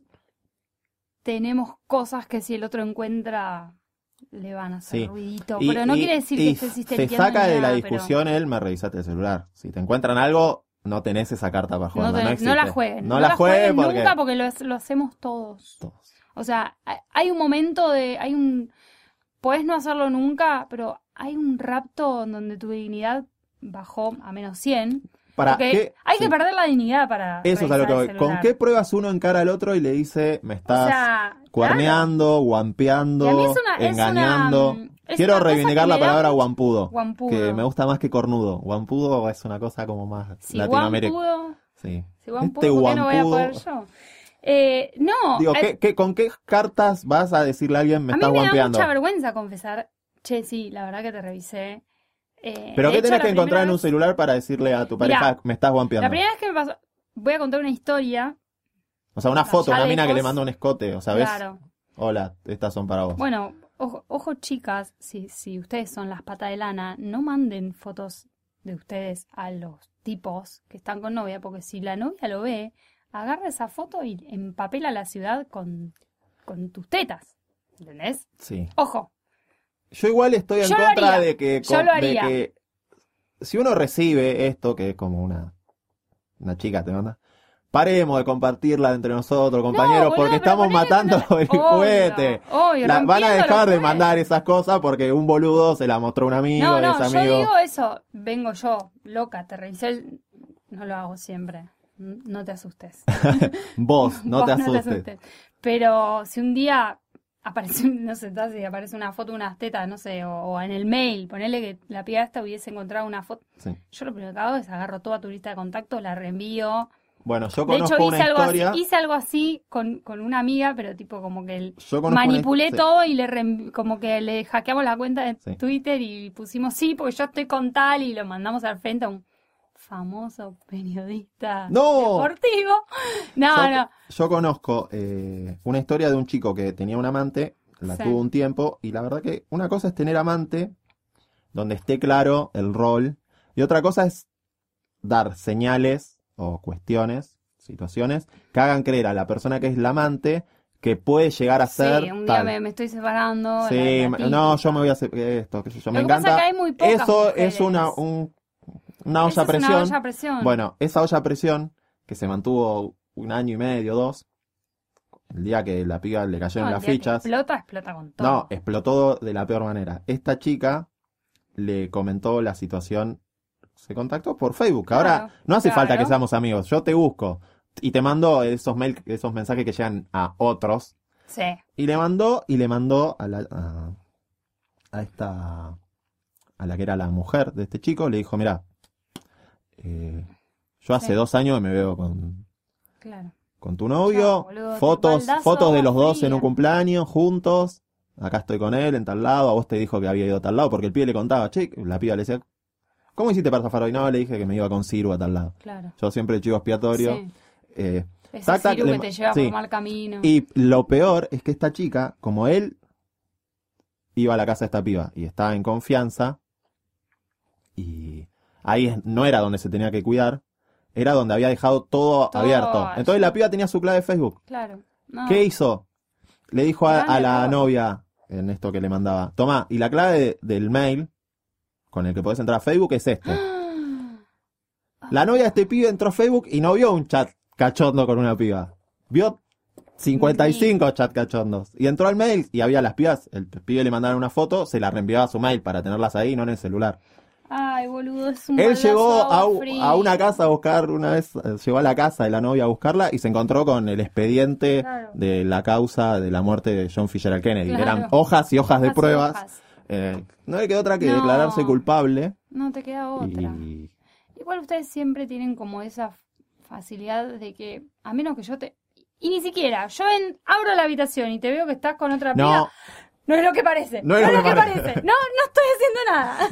tenemos cosas que si el otro encuentra le van a hacer Sí. ruidito, y- pero no y- quiere decir y que estés se histeriqueando saca de la pero discusión él, me revisaste el celular. Si te encuentran algo, no tenés esa carta para jugar. no, la jueguen, No, la jueguen porque... nunca porque lo, lo hacemos todos. Todos. O sea, hay- un momento de, hay un, podés no hacerlo nunca, pero hay un rapto donde tu dignidad bajó a menos 100. Para, porque ¿qué? hay Sí. que perder la dignidad para Eso es a lo que voy. ¿Con qué pruebas uno encara al otro y le dice, me O estás sea, cuerneando, Y guampeando, a una- engañando? una, mm, Quiero reivindicar la palabra guampudo, Guampudo. que me gusta más que cornudo. Guampudo es una cosa como más Si latinoamericana. guampudo, Sí. si guampudo, Este ¿por qué no voy a poder yo? Eh, no, Digo, eh, ¿qué, qué- con qué cartas vas a decirle a alguien, me a mí estás me da guampeando? mucha vergüenza confesar, che, sí, la verdad que te revisé. Eh, Pero ¿qué hecho, tenés que encontrar en un celular para decirle a tu Mirá, pareja, me estás guampeando? La primera vez que me pasó, voy a contar una historia O sea, una foto, una mina que le manda un escote, o sea, ¿ves? Claro. Hola, estas son para vos. Bueno, ojo, ojo, chicas, si, si ustedes son las patas de lana, no manden fotos de ustedes a los tipos que están con novia, porque si la novia lo ve, agarra esa foto y empapela la ciudad con, con tus tetas. ¿Entendés? Sí. Ojo, Yo igual estoy en Yo contra haría. de que, Yo con- lo de haría. que si uno recibe esto, que es como una, una chica te manda, paremos de compartirla entre nosotros, compañeros, porque estamos matando una- el Obvio, juguete. obvio, La- van a dejar de mandar esas cosas porque un boludo se la mostró un amigo, No, no, yo amigo. digo eso. Vengo yo, loca, te revisé el... No lo hago siempre. No te asustes. Vos, no Vos te asustes. Pero si un día aparece, no sé, si aparece una foto de unas tetas, no sé, o, o en el mail, ponele que la piba esta hubiese encontrado una foto. Sí. Yo lo primero que hago es agarro toda tu lista de contactos, la reenvío. Bueno, yo De conozco hecho, una hice algo, historia. así, hice algo así con, con una amiga, pero tipo como que el- una- manipulé sí. todo y le reenvi- como que le hackeamos la cuenta de Sí. Twitter y pusimos sí, porque yo estoy con tal y lo mandamos al frente a un famoso periodista ¡No! deportivo. No, yo, no. yo conozco eh, una historia de un chico que tenía un amante, la Sí. tuvo un tiempo, y la verdad que una cosa es tener amante, donde esté claro el rol, y otra cosa es dar señales o cuestiones, situaciones, que hagan creer a la persona que es la amante que puede llegar a ser Sí, un día me, me estoy separando. Sí, la- la no, yo me voy a hacer esto, yo, me Lo que pasa encanta. es que hay muy pocas Eso mujeres. es una, un- una olla a es presión. una olla a presión. Bueno, esa olla a presión, que se mantuvo un año y medio, dos, el día que la piba le cayeron las fichas, Explota, explota con todo. no, explotó de la peor manera. Esta chica le comentó la situación, se contactó por Facebook. Ahora no hace falta que seamos amigos, yo te busco y te mando esos mail, esos mensajes que llegan a otros Sí. y le mandó y le mandó a la a, a esta a la que era la mujer de este chico, le dijo, mira, eh, yo hace Sí. dos años me veo con Claro. con tu novio, Chao, boludo, fotos, fotos de los dos en un cumpleaños, juntos, acá estoy con él, en tal lado, a vos te dijo que había ido a tal lado, porque el pibe le contaba, che, la piba le decía, ¿cómo hiciste para zafar hoy? No, le dije que me iba con Ciru a tal lado. Claro. Yo siempre chivo expiatorio. Sí. eh, Ese Tac, tac, Ciru le que te lleva sí. por mal camino. y lo peor es que esta chica, como él iba a la casa de esta piba y estaba en confianza, y ahí no era donde se tenía que cuidar, era donde había dejado todo, Todo abierto. Entonces la piba tenía su clave de Facebook. Claro. No. ¿Qué hizo? Le dijo a, la novia, en esto que le mandaba, toma, y la clave de- del mail con el que podés entrar a Facebook es este. La novia de este pibe entró a Facebook y no vio un chat cachondo con una piba. Vio 55 chat cachondos. Y entró al mail y había las pibas. El pibe le mandaron una foto, se la reenviaba a su mail para tenerlas ahí, no en el celular. Ay, boludo, es un Él llegó a, una casa a buscar, una vez, llegó a la casa de la novia a buscarla y se encontró con el expediente Claro. de la causa de la muerte de John Fisher Kennedy. Claro. Eran hojas y hojas de Hojas pruebas. hojas. Eh, no le quedó otra que No. declararse culpable. No te queda otra. Y Igual ustedes siempre tienen como esa facilidad de que, a menos que yo te... Y ni siquiera, yo en- abro la habitación y te veo que estás con otra no, no es lo que parece. No es lo que parece. No, no estoy haciendo nada.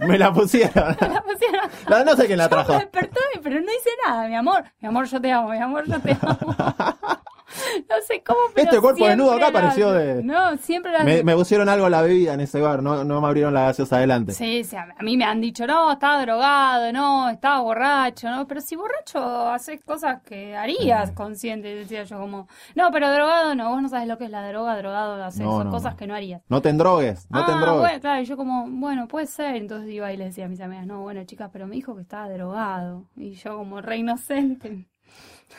me, me la pusieron. La pusieron- La- no sé quién la Yo trajo. me despertó, pero no hice nada, mi amor. Mi amor, yo te amo, mi amor, yo te amo. No sé cómo, pero Este cuerpo desnudo acá pareció de- No, siempre lo Me, pusieron algo en la bebida en ese bar, no, no me abrieron la gaseosa adelante. Sí, sí, a a mí me han dicho, no, estaba drogado, no, estaba borracho, no, pero si borracho haces cosas que harías consciente, decía yo como, no, pero drogado no, vos no sabes lo que es la droga, drogado haces, No, cosas que no harías. No te endrogues, no te ah, endrogues. bueno, claro, y yo como, bueno, puede ser, entonces iba y le decía a mis amigas, no, bueno, chicas, pero me dijo que estaba drogado, y yo como re inocente.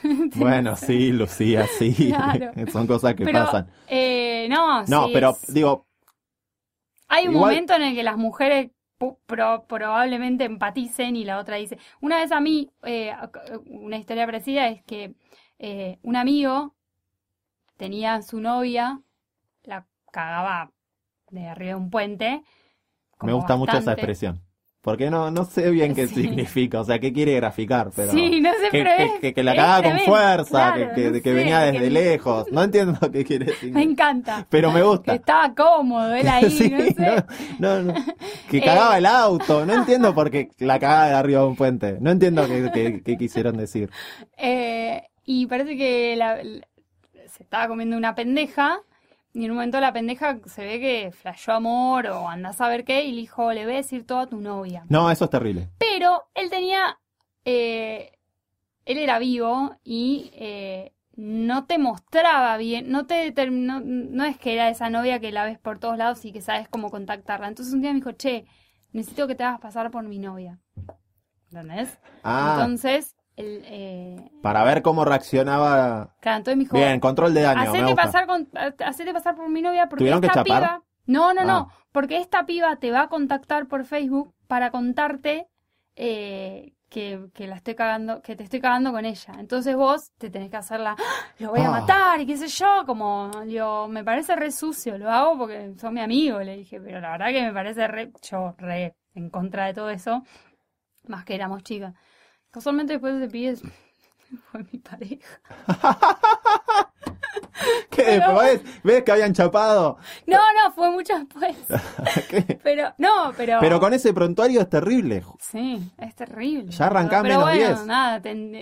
Bueno, sí, Lucía, sí. Claro. Son cosas que pero, pasan. eh, no, No, sí, pero es- digo, Hay un Igual- momento en el que las mujeres pro- probablemente empaticen y la otra dice. Una vez a mí, eh, una historia parecida es que eh, un amigo tenía a su novia, la cagaba de arriba de un puente. me gusta mucho esa expresión. Porque no, no sé bien qué Sí. significa, o sea, qué quiere graficar, pero Sí, no sé, que, pero que- es- que- que la cagaba con fuerza, claro, que, no sé, venía desde lejos. No entiendo qué quiere decir. Me encanta. Pero me gusta. Que estaba cómodo él ahí, Sí, no sé. no, no. Que Eh. cagaba el auto. No entiendo por qué la cagaba de arriba de un puente. No entiendo qué, quisieron decir. Eh, y parece que la- se estaba comiendo una pendeja y en un momento la pendeja se ve que flashó amor o andás a ver qué y le dijo, le voy a decir todo a tu novia. No, eso es terrible. Pero él tenía, eh, él era vivo y eh, no te mostraba bien, no te no, no es que era esa novia que la ves por todos lados y que sabes cómo contactarla. Entonces un día me dijo, che, necesito que te hagas pasar por mi novia. ¿Entendés? Ah, Entonces, eh, para ver cómo reaccionaba. claro, entonces me dijo, Bien, control de daño. me hacete gusta. pasar, con, hacete pasar por mi novia porque ¿Tuvieron que esta chapar? piba... No, no, no, Ah. porque esta piba te va a contactar por Facebook para contarte eh, que, que la estoy cagando, que te estoy cagando con ella. Entonces vos te tenés que hacerla, "Ah, lo voy a Ah. matar y qué sé yo, como, digo, me parece re sucio, lo hago porque sos mi amigo, le dije, pero la verdad que me parece re, yo re en contra de todo eso, más que éramos chicas. Casualmente después de pibe fue mi pareja. ¿Qué? Pero- ¿Ves? ¿Ves que habían chapado? No, no, fue mucho después. ¿Qué? Pero, no, pero. Pero con ese prontuario es terrible. Sí, es terrible. Ya arrancás Pero menos bueno, 10. nada,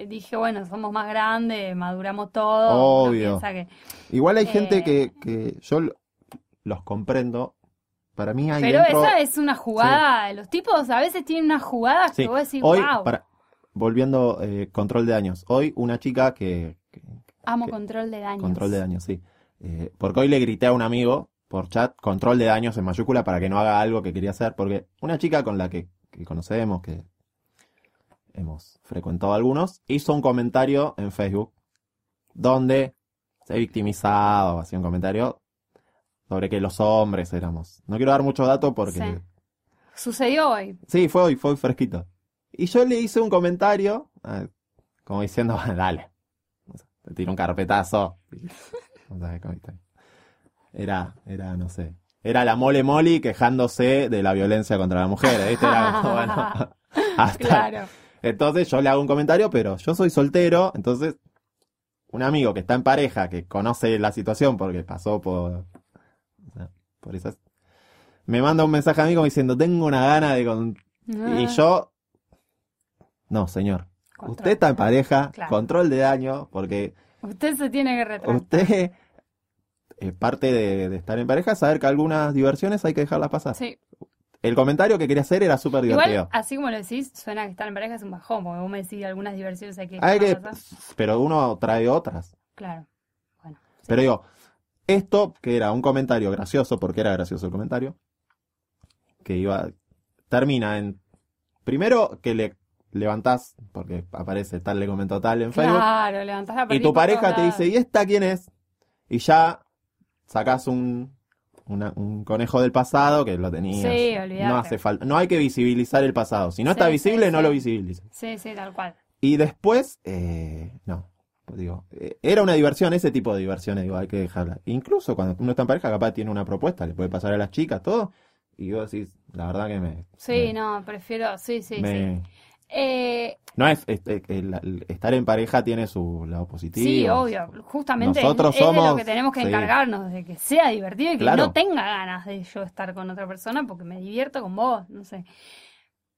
dije, bueno, somos más grandes, maduramos todo. uno Obvio. que- Igual hay Eh. gente que, que yo lo- los comprendo. Para mí hay Pero dentro... esa es una jugada. Los tipos a veces tienen unas jugadas Sí. que vos decís, Hoy, wow, para- volviendo, eh, control de daños. Hoy una chica que... que- amo que- control de daños. Control de daños, sí. Eh, porque hoy le grité a un amigo por chat control de daños en mayúscula para que no haga algo que quería hacer. Porque una chica con la que, que conocemos, que hemos frecuentado algunos, hizo un comentario en Facebook donde se victimizaba, hacía un comentario sobre que los hombres éramos. No quiero dar muchos datos porque... Sí. Sucedió hoy. Sí, fue hoy, fue hoy fresquito. Y yo le hice un comentario, eh, como diciendo, dale, te tiro un carpetazo. Era, era, no sé. Era la mole moli quejándose de la violencia contra las mujeres, ¿viste? Era bueno, hasta- Claro. Entonces yo le hago un comentario, pero yo soy soltero, entonces un amigo que está en pareja, que conoce la situación porque pasó por, por esas, me manda un mensaje a mí como diciendo, tengo una gana de... con-". Y Ah, yo, no, señor, control. usted está en pareja, Claro. control de daño, porque Usted se tiene que retractar. usted, eh, parte de, de estar en pareja, es saber que algunas diversiones hay que dejarlas pasar. Sí. El comentario que quería hacer era súper divertido. Igual, así como lo decís, suena que estar en pareja es un bajón, porque vos me decís algunas diversiones hay que Hay que, dejarlas pasar. pero uno trae otras. Claro. Bueno. sí. Pero digo, esto que era un comentario gracioso, porque era gracioso el comentario, que iba, termina en, primero que le levantás, porque aparece tal, le comentó tal en Facebook, Claro, levantás la y tu pareja te dice, ¿y esta quién es? Y ya sacás un, una- un conejo del pasado que lo tenías. Sí, olvidate. No hace falta, no hay que visibilizar el pasado. Si no Sí, está sí, visible, no sí. lo visibilices. Sí, sí, tal cual. Y después, eh, no, digo, eh, era una diversión, ese tipo de diversiones, digo, hay que dejarla. Incluso cuando uno está en pareja, capaz tiene una propuesta, le puede pasar a las chicas, todo, y vos decís, la verdad que me... Sí, me- no, prefiero, sí, sí, me- sí. Eh, No es, el estar en pareja tiene su lado positivo. sí, obvio. Justamente Nosotros es de lo somos- que tenemos que sí. encargarnos, de que sea divertido y que Claro. no tenga ganas de yo estar con otra persona porque me divierto con vos, no sé.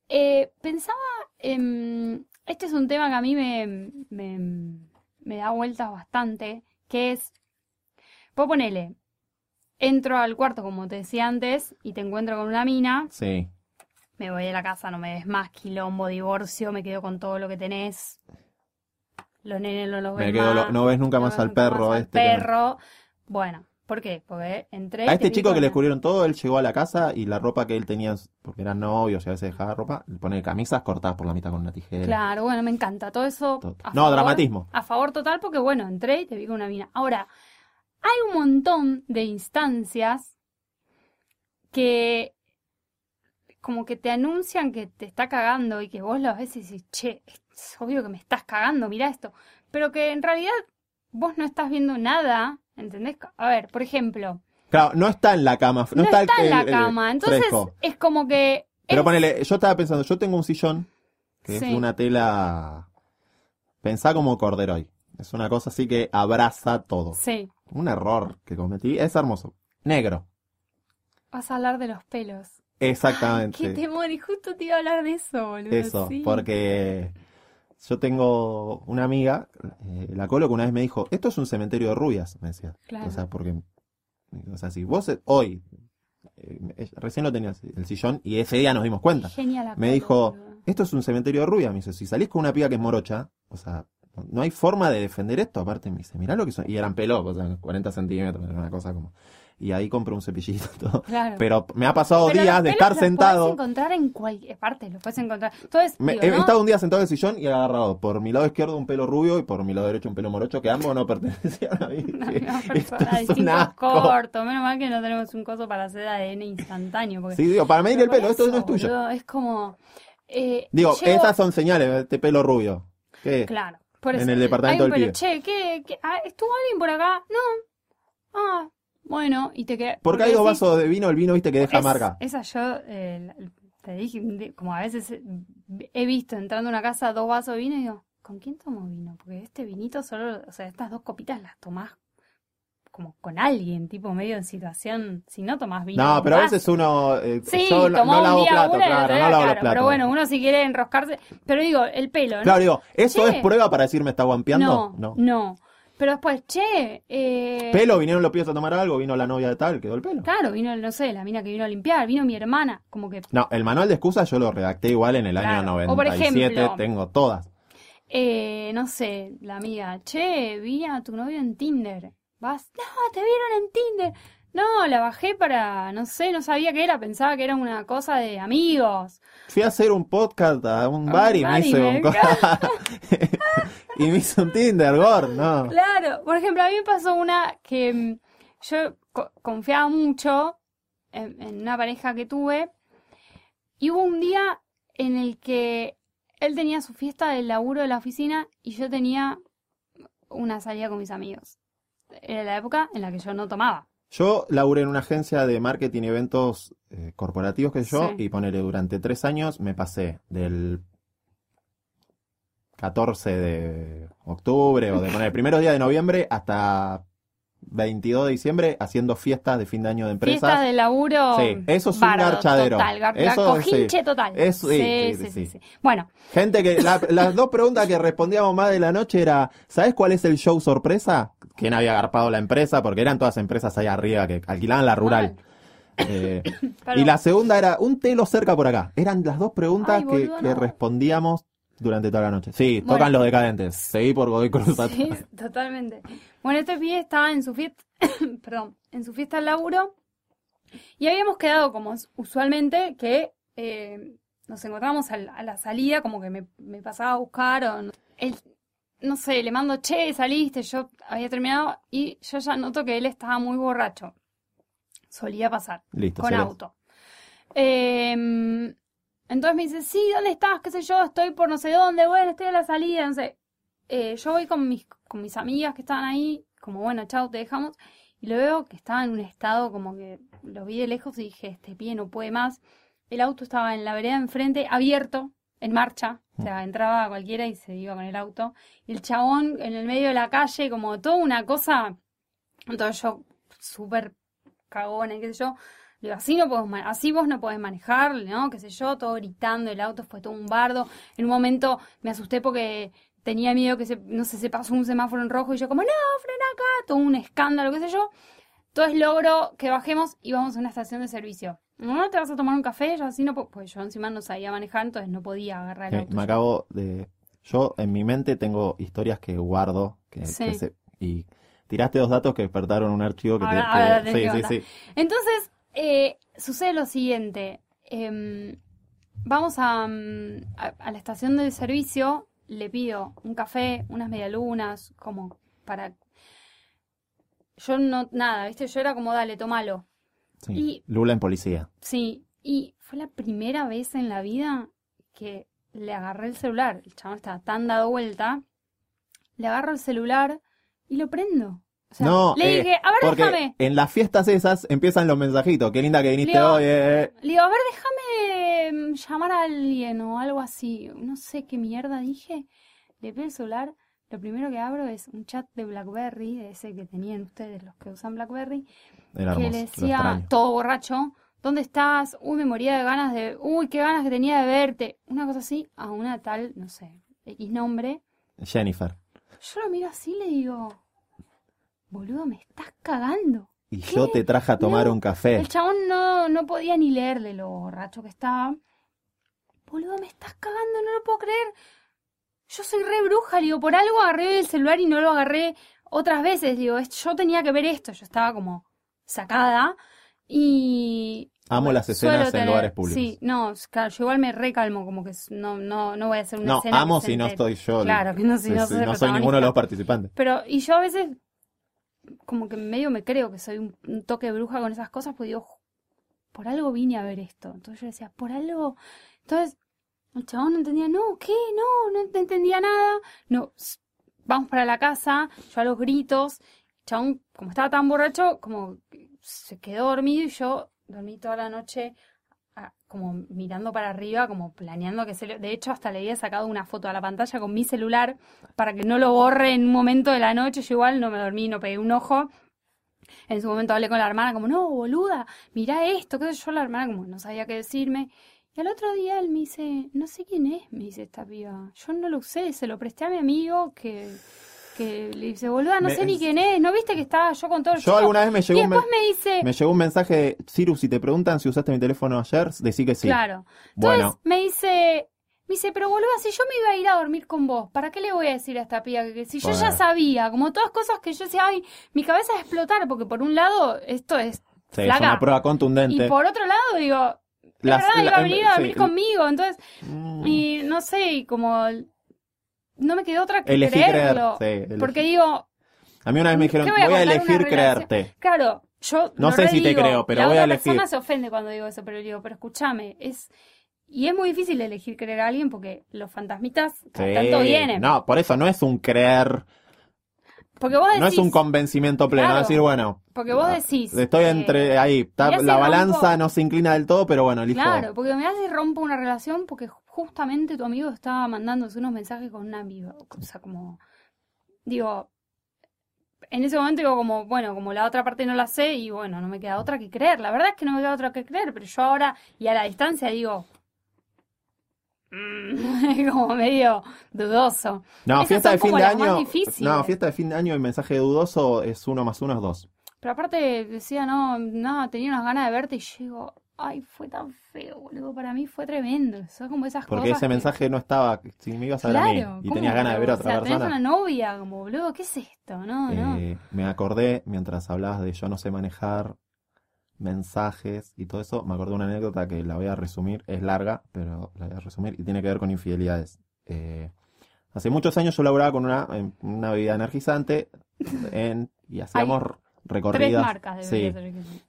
Eh, pensaba, en- este es un tema que a mí me, me, me da vueltas bastante, que es, vos ponele, entro al cuarto como te decía antes y te encuentro con una mina, Sí, me voy de la casa, no me des más, quilombo, divorcio, me quedo con todo lo que tenés. Los nenes no los quedo, más. lo- no ves nunca no más ves al nunca perro más al este. me- perro. Bueno, ¿por qué? Porque entré. A te este chico que le descubrieron todo, él llegó a la casa y la ropa que él tenía, porque eran novios y a veces dejaba ropa, le pone camisas cortadas por la mitad con una tijera. Claro, bueno, me encanta. Todo eso. Todo. No, favor- dramatismo. A favor total, porque bueno, entré y te vi con una mina. Ahora, hay un montón de instancias que como que te anuncian que te está cagando y que vos lo ves y decís, che, es obvio que me estás cagando, mira esto. Pero que en realidad vos no estás viendo nada, ¿entendés? A ver, por ejemplo, Claro, no está en la cama, no, no, está, está, el- en la el- cama, entonces fresco. es como que... Pero es- ponele, yo estaba pensando, yo tengo un sillón que es Sí. de una tela, pensá como corderoy. Es una cosa así que abraza todo. Sí, Un error que cometí, es hermoso. Negro. vas a hablar de los pelos. Exactamente. Qué temor, y justo te iba a hablar de eso, boludo. Eso, sí. porque yo tengo una amiga, eh, la Colo, que una vez me dijo, esto es un cementerio de rubias, me decía. Claro. O sea, porque, o sea, si vos eh, hoy, eh, recién lo tenías el sillón y ese día nos dimos cuenta. Genial. la Me Colo, dijo, boludo. esto es un cementerio de rubias, me dice, si salís con una piba que es morocha, o sea, no- no hay forma de defender esto, aparte me dice, mirá lo que son, y eran pelos, o sea, 40 centímetros, era una cosa como, y ahí compré un cepillito y todo. Claro. Pero me ha pasado Pero días de estar sentado. Puedes encontrar en cualquier parte, los puedes encontrar. Entonces, Me- digo, he ¿no? estado un día sentado en el sillón y he agarrado por mi lado izquierdo un pelo rubio y por mi lado derecho un pelo morocho que ambos no pertenecían a mí. Distintos asco. cortos. Menos mal que no tenemos un coso para hacer ADN instantáneo. Porque... Sí, digo, para medir el pelo, esto no es tuyo. boludo, es como. eh, Digo, llego- esas son señales, este pelo rubio. ¿Qué? Claro. Por En eso. el departamento del pelo, pibe. Che, ¿qué, qué? Ah, ¿Estuvo alguien por acá? No. Ah, bueno, y te queda. Porque hay dos decís, vasos de vino, el vino, viste, que deja es- marca. Esa yo eh, te dije, como a veces eh, he visto entrando a una casa dos vasos de vino y digo, ¿con quién tomo vino? Porque este vinito solo, o sea, estas dos copitas las tomás como con alguien, tipo medio en situación, si no tomás vino. No, pero a veces uno. eh, Sí, yo no, no lavo plato, una claro, no lavo los claro, platos. Pero bueno, uno si quiere enroscarse. Pero digo, el pelo, ¿no? Claro, digo, ¿eso Che. es prueba para decir me está guampeando? no, no, Pero después, che, eh, Pelo, vinieron los pibes a tomar algo, vino la novia de tal, quedó el pelo. Claro, vino, no sé, la mina que vino a limpiar, vino mi hermana, como que, No, el manual de excusas yo lo redacté igual en el año Claro. O por 97, ejemplo- tengo todas. eh, no sé, la amiga, che, vi a tu novio en Tinder. Vas, no, te vieron en Tinder. No, la bajé para, no sé, no sabía qué era, pensaba que era una cosa de amigos. Fui a hacer un podcast a un A bar y un me bar y hice un... y me hice un Tinder, Gor, no. Claro, por ejemplo, a mí me pasó una que mm, yo co- confiaba mucho en, en una pareja que tuve y hubo un día en el que él tenía su fiesta del laburo de la oficina y yo tenía una salida con mis amigos. Era la época en la que yo no tomaba. Yo laburé en una agencia de marketing y eventos eh, corporativos que yo, Sí. y ponerle durante tres años me pasé del 14 de octubre o de poner el primero día de noviembre hasta 22 de diciembre haciendo fiestas de fin de año de empresas. Fiesta de laburo. Sí, eso es un garchadero. Total, gar- Eso, cojinche sí. total. Eso, sí, sí, sí, sí. Bueno, Gente que la- las dos preguntas que respondíamos más de la noche era, ¿sabes cuál es el show sorpresa? ¿Quién había agarpado la empresa? Porque eran todas empresas ahí arriba que alquilaban la rural. Eh, pero- y la segunda era, un telo cerca por acá. Eran las dos preguntas Ay, que, boludo, que no. respondíamos durante toda la noche. Sí, Bueno. tocan los decadentes. Seguí por Godoy Cruz. Sí, totalmente. Bueno, este pibe estaba en su fiesta, perdón, en su fiesta al laburo y habíamos quedado como us- usualmente que eh, nos encontramos a, la salida, como que me, me pasaba a buscar o no, no sé, le mando, che, saliste, yo había terminado y yo ya noto que él estaba muy borracho. Solía pasar Listo, con serás. auto. Eh, entonces me dice, sí, ¿dónde estás? ¿Qué sé yo? Estoy por no sé dónde, bueno, estoy a la salida, no sé. Eh, yo voy con mis, con mis amigas que estaban ahí, como bueno, chao, te dejamos. Y lo veo que estaba en un estado como que lo vi de lejos y dije, este pie no puede más. El auto estaba en la vereda enfrente, abierto, en marcha. O sea, entraba cualquiera y se iba con el auto. Y el chabón en el medio de la calle, como toda una cosa. Entonces yo, súper cagona y qué sé yo. Le digo, así, no ma- así vos no podés manejar, ¿no? Qué sé yo, todo gritando, el auto fue todo un bardo. En un momento me asusté porque tenía miedo que se, no sé, se pasó un semáforo en rojo y yo como, no, frena acá, todo un escándalo, qué sé yo. Entonces logro que bajemos y vamos a una estación de servicio. No, te vas a tomar un café, yo así no puedo, pues yo encima no sabía manejar, entonces no podía agarrar el auto. me acabo de... Yo en mi mente tengo historias que guardo que, Sí. que se- y tiraste dos datos que despertaron un archivo que... te- Ahora- que- tenés sí, sí, sí. Entonces, eh, sucede lo siguiente. em, vamos a, mm, a, a la estación de servicio, le pido un café, unas medialunas, como para... Yo no, nada, ¿viste? Yo era como, dale, tomalo. Sí. Y- Lula en policía. Sí, y fue la primera vez en la vida que le agarré el celular. El chabón estaba tan dado vuelta. Le agarro el celular y lo prendo. O sea, no, le eh, dije, a ver, porque déjame. en las fiestas esas empiezan los mensajitos. Qué linda que viniste hoy. eh. Le digo, a ver, déjame mm, llamar a alguien o algo así. No sé qué mierda dije. Le pido el celular. Lo primero que abro es un chat de Blackberry, de ese que tenían ustedes los que usan Blackberry, Era que hermoso, le decía, todo borracho, ¿dónde estás? Uy, me moría de ganas de... Uy, qué ganas que tenía de verte. Una cosa así, a una tal, no sé, X nombre. Jennifer. Yo lo miro así y le digo, boludo, me estás cagando. Y ¿Qué? yo te traje a tomar No, un café. El chabón no, no podía ni leer de lo borracho que estaba. Boludo, me estás cagando, no lo puedo creer. Yo soy re bruja, digo, por algo agarré el celular y no lo agarré otras veces. Digo, yo tenía que ver esto, yo estaba como sacada. Y. Amo las escenas en lugares públicos. Sí, no, claro, yo igual me recalmo, como que no, no, no voy a hacer una No, escena. que amo si no estoy yo. Claro, que no, si Sí, no sí, soy no ninguno de los participantes. Pero, y yo a veces, como que medio me creo que soy un, un toque bruja con esas cosas, pues digo, por algo vine a ver esto. Entonces yo decía, por algo. Entonces, el chabón no entendía, no, ¿qué? No, no te entendía nada. No, vamos para la casa, yo a los gritos. El chabón, como estaba tan borracho, como se quedó dormido y yo dormí toda la noche como mirando para arriba, como planeando que se le... De hecho, hasta le había sacado una foto a la pantalla con mi celular para que no lo borre en un momento de la noche. Yo igual no me dormí, no pegué un ojo. En su momento hablé con la hermana como, no, boluda, mirá esto, qué sé yo, la hermana como no sabía qué decirme. Y al otro día él me dice, no sé quién es, me dice esta piba. Yo no lo usé, se lo presté a mi amigo que, que le dice, boluda, no Me- sé ni quién es, ¿no viste que estaba yo con todo el Yo alguna vez me Y llegó, un, después me dice, me llegó un mensaje de Ciru, si te preguntan si usaste mi teléfono ayer, decí que sí. claro. Entonces Bueno, me dice, me dice, pero boluda, si yo me iba a ir a dormir con vos, ¿para qué le voy a decir a esta piba que, que si yo ya sabía, como todas cosas que yo decía, ay, mi cabeza va a explotar, porque por un lado esto es sí, es una prueba contundente. Y por otro lado, digo, es Las- verdad, la- iba a venir a sí, dormir conmigo, entonces, Mm. y no sé, y como no me quedó otra que Elegí creerlo. elegí. porque digo, A mí una vez me dijeron, ¿qué voy a, voy a contar elegir creerte. claro, yo No sé si te creo, pero la voy a elegir. persona se ofende cuando digo eso, pero digo, pero escúchame, es y es muy difícil elegir creer a alguien porque los fantasmitas Sí. tanto vienen. No, por eso no es un creer, porque vos decís, no es un convencimiento pleno. Claro. decir, bueno, porque vos decís, estoy eh, entre ahí. está- mirá si la rompo- balanza no se inclina del todo, pero bueno, elijo. Claro, porque me hace rompo una relación porque justamente tu amigo estaba mandándose unos mensajes con una amiga. O sea, como. Digo. En ese momento digo como, bueno, como la otra parte no la sé y bueno, no me queda otra que creer. La verdad es que no me queda otra que creer, pero yo ahora y a la distancia digo... mm, como medio dudoso. No, Esas fiesta de fin de año. No, fiesta de fin de año y mensaje dudoso es uno más uno es dos. Pero aparte decía, no, no, tenía unas ganas de verte y digo, ay, fue tan feo, boludo, para mí fue tremendo. Son como esas Porque cosas ese que- mensaje no estaba, si me ibas a ver a mí y tenías ganas de ver a O otra sea, tenés persona. una novia, como, boludo, ¿qué es esto? No, no. Eh, me acordé, mientras hablabas de yo no sé manejar mensajes y todo eso, me acordé de una anécdota que la voy a resumir, es larga, pero la voy a resumir y tiene que ver con infidelidades. Eh, hace muchos años yo laboraba con una, una bebida energizante en, y hacíamos Tres recorridas. marcas de Sí.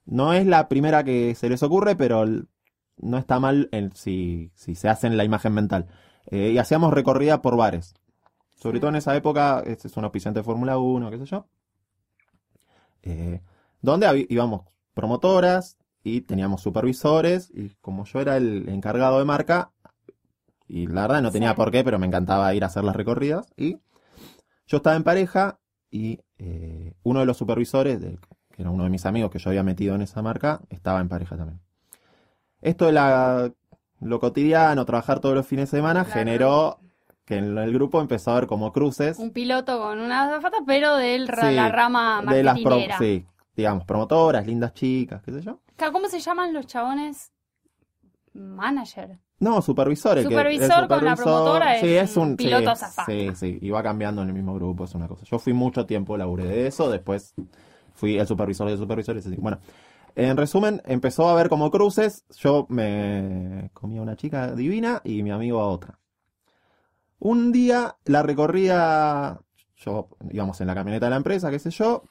No es la primera que se les ocurre, pero no está mal si, si se hace en la imagen mental. Eh, y hacíamos recorrida por bares. Sobre Sí. todo en esa época, este es un auspiciante de Fórmula 1, qué sé yo. Eh, donde íbamos promotoras y teníamos supervisores. Y como yo era el encargado de marca, y la verdad no tenía por qué, pero me encantaba ir a hacer las recorridas. Y yo estaba en pareja y eh, uno de los supervisores, que era uno de mis amigos que yo había metido en esa marca, estaba en pareja también. Esto de la, lo cotidiano, trabajar todos los fines de semana, Claro. generó que en el grupo empezó a haber como cruces Un piloto con una azafata, pero de Sí, la rama de las pro- sí, digamos, promotoras, lindas chicas, qué sé yo. ¿Cómo se llaman los chabones? Manager. No, supervisor. el que- el Supervisor con la promotora sí, es un piloto sí. Sí, sí, y va cambiando en el mismo grupo, es una cosa. Yo fui mucho tiempo, laburé de eso, después fui el supervisor de supervisores. así. Bueno, en resumen, empezó a haber como cruces. Yo me comía una chica divina y mi amigo a otra. Un día la recorría, yo íbamos en la camioneta de la empresa, qué sé yo,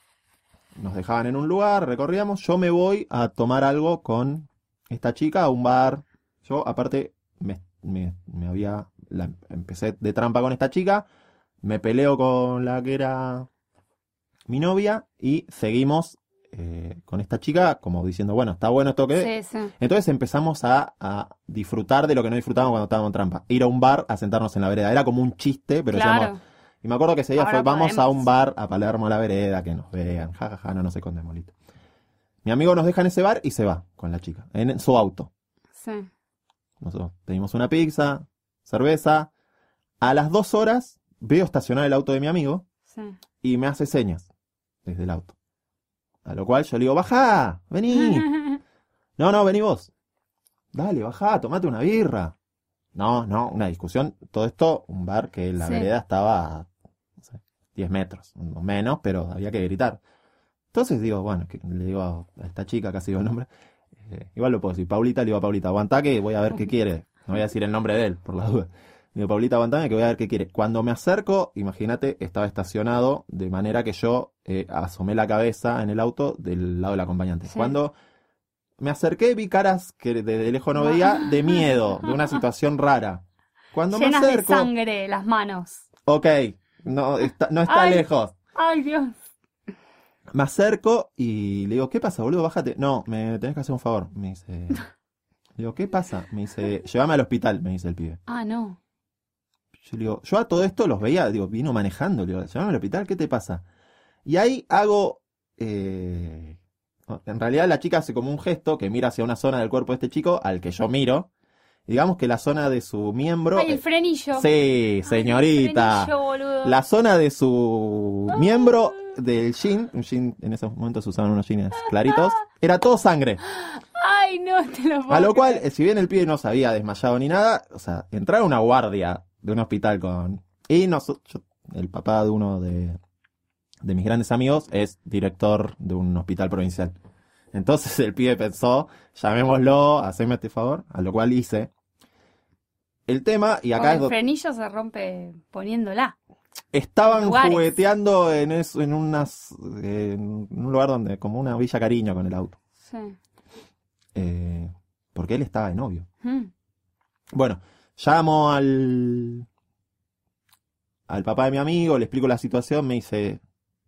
nos dejaban en un lugar, recorríamos, yo me voy a tomar algo con esta chica a un bar. Yo, aparte, me, me- me había. la- empecé de trampa con esta chica. Me peleo con la que era mi novia. Y seguimos eh, con esta chica, como diciendo, bueno, está bueno esto que. Sí, sí. Entonces empezamos a, a disfrutar de lo que no disfrutábamos cuando estábamos en trampa. Ir a un bar a sentarnos en la vereda. Era como un chiste, pero claro. decíamos- Y me acuerdo que ese día Ahora fue, vamos a un bar a Palermo a la vereda, que nos vean. Ja, ja, ja, no nos escondemos, listo. Mi amigo nos deja en ese bar y se va con la chica, en su auto. Sí. Nosotros pedimos una pizza, cerveza, A las dos horas veo estacionar el auto de mi amigo Sí. y me hace señas desde el auto. A lo cual yo le digo, baja, vení. No, no, vení vos. Dale, baja, tomate una birra. No, no, una discusión. Todo esto, un bar que la Sí. vereda estaba 10 metros, o menos, pero había que gritar. Entonces digo, bueno, que le digo a esta chica, casi digo el nombre, eh, igual lo puedo decir, Paulita, le digo a Paulita, aguantá que voy a ver qué quiere. No voy a decir el nombre de él, por la duda. Digo, Paulita, aguantame que voy a ver qué quiere. Cuando me acerco, imagínate, estaba estacionado de manera que yo eh, asomé la cabeza en el auto del lado del acompañante. Sí. Cuando me acerqué, vi caras que de, de lejos no veía, de miedo, de una situación rara. Cuando Llenas me de acerco, sangre las manos. ok, no está, no está Ay. lejos. Ay, Dios. Me acerco y le digo, ¿qué pasa, boludo? Bájate. No, me tenés que hacer un favor. Me dice. Le digo, ¿qué pasa? Me dice, llévame al hospital, me dice el pibe. Ah, no. Yo le digo, yo a todo esto los veía, digo, vino manejando, le digo, llévame al hospital, ¿qué te pasa? Y ahí hago. eh, en realidad la chica hace como un gesto que mira hacia una zona del cuerpo de este chico al que yo miro. Digamos que la zona de su miembro. Ay, el eh, frenillo. sí, Ay, señorita. el frenillo, boludo. La zona de su miembro del jean, un jean, en esos momentos se usaban unos jeans claritos, era todo sangre. Ay, no, te lo puedo A lo cual, si bien el pibe no se había desmayado ni nada, o sea, entrar a una guardia de un hospital con... Y noso- yo- el papá de uno de, de mis grandes amigos es director de un hospital provincial. Entonces el pibe pensó, llamémoslo, haceme este favor, a lo cual hice. El tema, y acá es el frenillo se rompe poniéndola. Estaban lugares. jugueteando en, eso, en, unas, en un lugar donde, como una villa cariño con el auto. Sí. Eh, porque él estaba de novio. Mm. Bueno, llamo al, al papá de mi amigo, le explico la situación, me dice,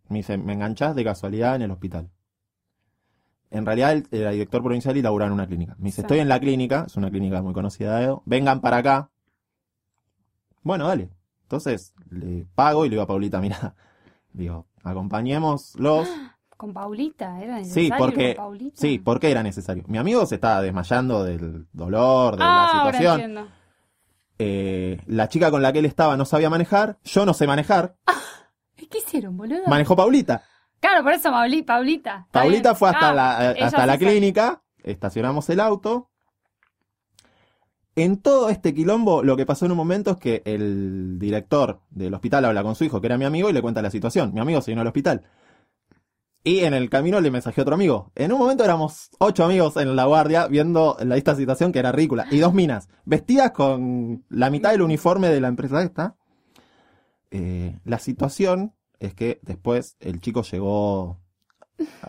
me dice, me enganchás de casualidad en el hospital. En realidad él era director provincial y laburaba en una clínica. Me dice, Sí. estoy en la clínica, es una clínica muy conocida de Edo, vengan para acá. Bueno, dale. Entonces le pago y le digo a Paulita, mira, digo, acompañémoslos. Con Paulita, era Sí, necesario porque, con Paulita. sí, porque era necesario. Mi amigo se estaba desmayando del dolor, de ah, la ahora situación. entiendo. Eh, la chica con la que él estaba no sabía manejar, yo no sé manejar, ¿Qué hicieron, boludo? manejó Paulita. Claro, por eso Pauli- Paulita. Paulita bien. fue hasta Ah, la, eh, hasta la clínica, estacionamos el auto. En todo este quilombo, lo que pasó en un momento es que el director del hospital habla con su hijo, que era mi amigo, y le cuenta la situación. Mi amigo se vino al hospital. Y en el camino le mensajeó a otro amigo. En un momento éramos ocho amigos en la guardia viendo la, esta situación que era ridícula. Y dos minas, vestidas con la mitad del uniforme de la empresa esta. Eh, la situación es que después el chico llegó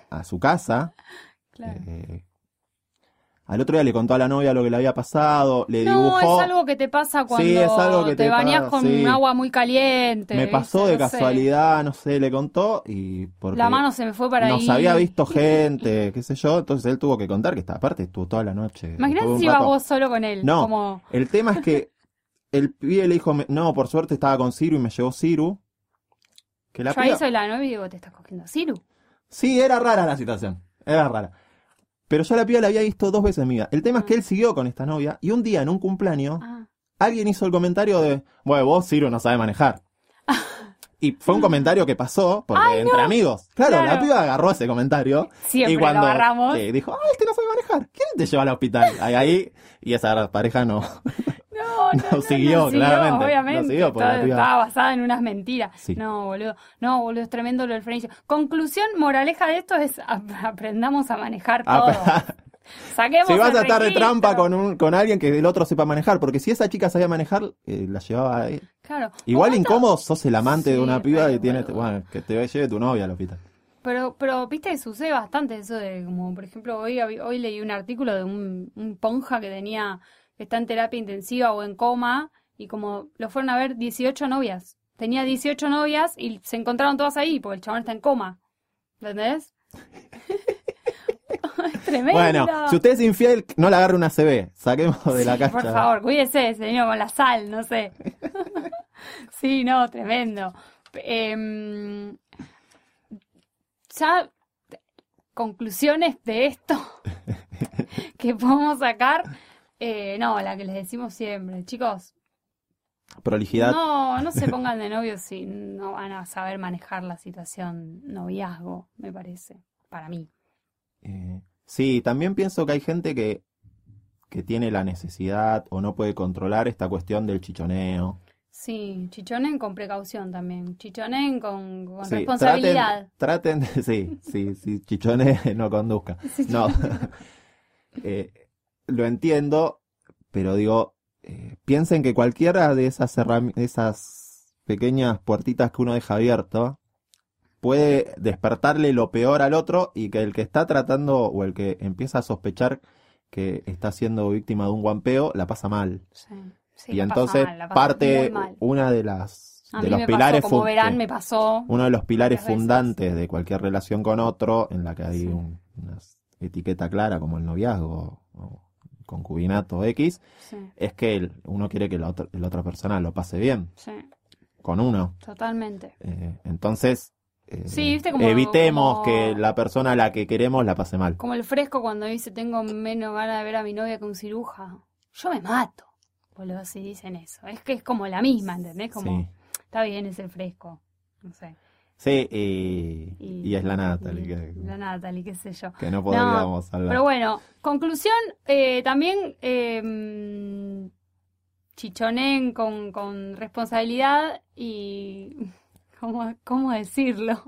a, a su casa. Claro. eh, al otro día le contó a la novia lo que le había pasado, le No, dibujó. es algo que te pasa cuando Sí, es algo que te, te bañas con sí. agua muy caliente. me pasó de No sé. casualidad, no sé, le contó y porque La mano se me fue para nos había visto gente, qué sé yo, entonces él tuvo que contar que esta aparte estuvo toda la noche. Imagínate si ibas vos solo con él. No. Como, El tema es que el pibe le dijo, no, por suerte estaba con Ciru y me llevó Ciru. Que la yo ahí piba- soy la novia y digo, te estás cogiendo a Ciru. Sí, era rara la situación. Era rara. Pero yo a la piba la había visto dos veces en mi vida. El tema es que él siguió con esta novia y un día en un cumpleaños Ah. alguien hizo el comentario de, bueno, vos, Ciro, no sabes manejar. Y fue un comentario que pasó porque Ay, entre no. amigos. Claro, la Claro. piba agarró ese comentario Siempre y cuando lo agarramos. sí, dijo, ah, este no sabe manejar, ¿quién te lleva al hospital? Ahí, ahí, y esa pareja no. No, no, No, siguió, claramente. obviamente. No siguió, porque Todo la piba- Estaba basada en unas mentiras. Sí. No, boludo. No, boludo, es tremendo lo del frenillo. Conclusión, moraleja de esto es ap- aprendamos a manejar todo. Ah, Saquemos si vas a estar de trampa con, un, con alguien que el otro sepa manejar, porque si esa chica sabía manejar, eh, la llevaba a él. Claro. Igual incómodo sos el amante de una piba y tiene, boludo. bueno, que te lleve tu novia al hospital. Pero, pero viste que sucede bastante eso de, como por ejemplo, hoy, hoy leí un artículo de un, un ponja que tenía, que está en terapia intensiva o en coma, y como lo fueron a ver 18 novias. Tenía 18 novias y se encontraron todas ahí, porque el chabón está en coma. ¿Entendés? tremendo. Bueno, si usted es infiel, no le agarre una CB. Saquemos de la cacha. Por favor, cuídese, señor, con la sal, no sé. sí, no, tremendo. Em, ya, conclusiones de esto que podemos sacar. Eh, no, la que les decimos siempre. Chicos, prolijidad. No, no se pongan de novios si no van a saber manejar la situación noviazgo, me parece, para mí. Eh, sí, también pienso que hay gente que, que tiene la necesidad o no puede controlar esta cuestión del chichoneo. Sí, chichonen con precaución también, chichonen con, con Sí, responsabilidad. Traten, traten de, sí, sí, sí, chichone no conduzca. Sí, No, Eh, lo entiendo, pero digo, eh, piensen que cualquiera de esas esas pequeñas puertitas que uno deja abierto puede despertarle lo peor al otro y que el que está tratando o el que empieza a sospechar que está siendo víctima de un guampeo la pasa mal. Sí, sí, y entonces mal, parte una de las A de mí los me pilares pasó, como fu- verán, que- me pasó. uno de los pilares fundantes de cualquier relación con otro, en la que hay Sí. un- una etiqueta clara como el noviazgo o concubinato X, Sí, es que el- uno quiere que la otra, la otra persona lo pase bien sí, con uno. totalmente. Eh, entonces, eh, Sí, viste como- evitemos como- que la persona a la que queremos la pase mal. Como el fresco cuando dice tengo menos ganas de ver a mi novia que un ciruja. Yo me mato. Boludo, si dicen eso. Es que es como la misma, ¿entendés? Como, Sí, está bien, es el fresco. No sé. Sí, y, y es la Natalie, que, La Natalie, qué sé yo. que no podríamos hablar. Pero bueno, conclusión, eh, también eh, chichonen con, con responsabilidad y... ¿Cómo, cómo decirlo?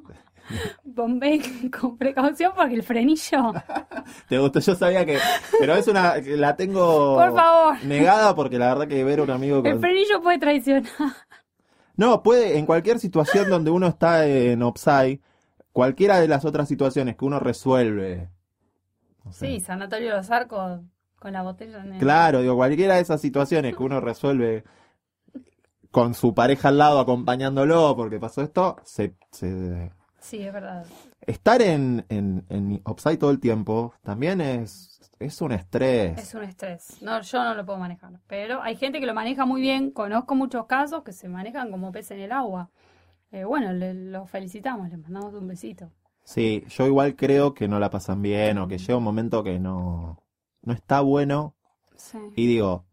Bombeen con precaución porque el frenillo... ¿Te gustó? Yo sabía que... Pero es una... La tengo Por favor. negada porque la verdad que ver a un amigo El con... frenillo puede traicionar. No, puede, en cualquier situación donde uno está en offside, cualquiera de las otras situaciones que uno resuelve. no sé. Sí, Sanatorio de los Arcos con la botella en el... Claro, digo, cualquiera de esas situaciones que uno resuelve con su pareja al lado acompañándolo porque pasó esto, se, se- Sí, es verdad. estar en, en, en offside todo el tiempo también es, es un estrés. Es un estrés. No, yo no lo puedo manejar. Pero hay gente que lo maneja muy bien. Conozco muchos casos que se manejan como pez en el agua. Eh, bueno, le- los felicitamos, les mandamos un besito. Sí, yo igual creo que no la pasan bien o que llega un momento que no, no está bueno Sí. Y digo,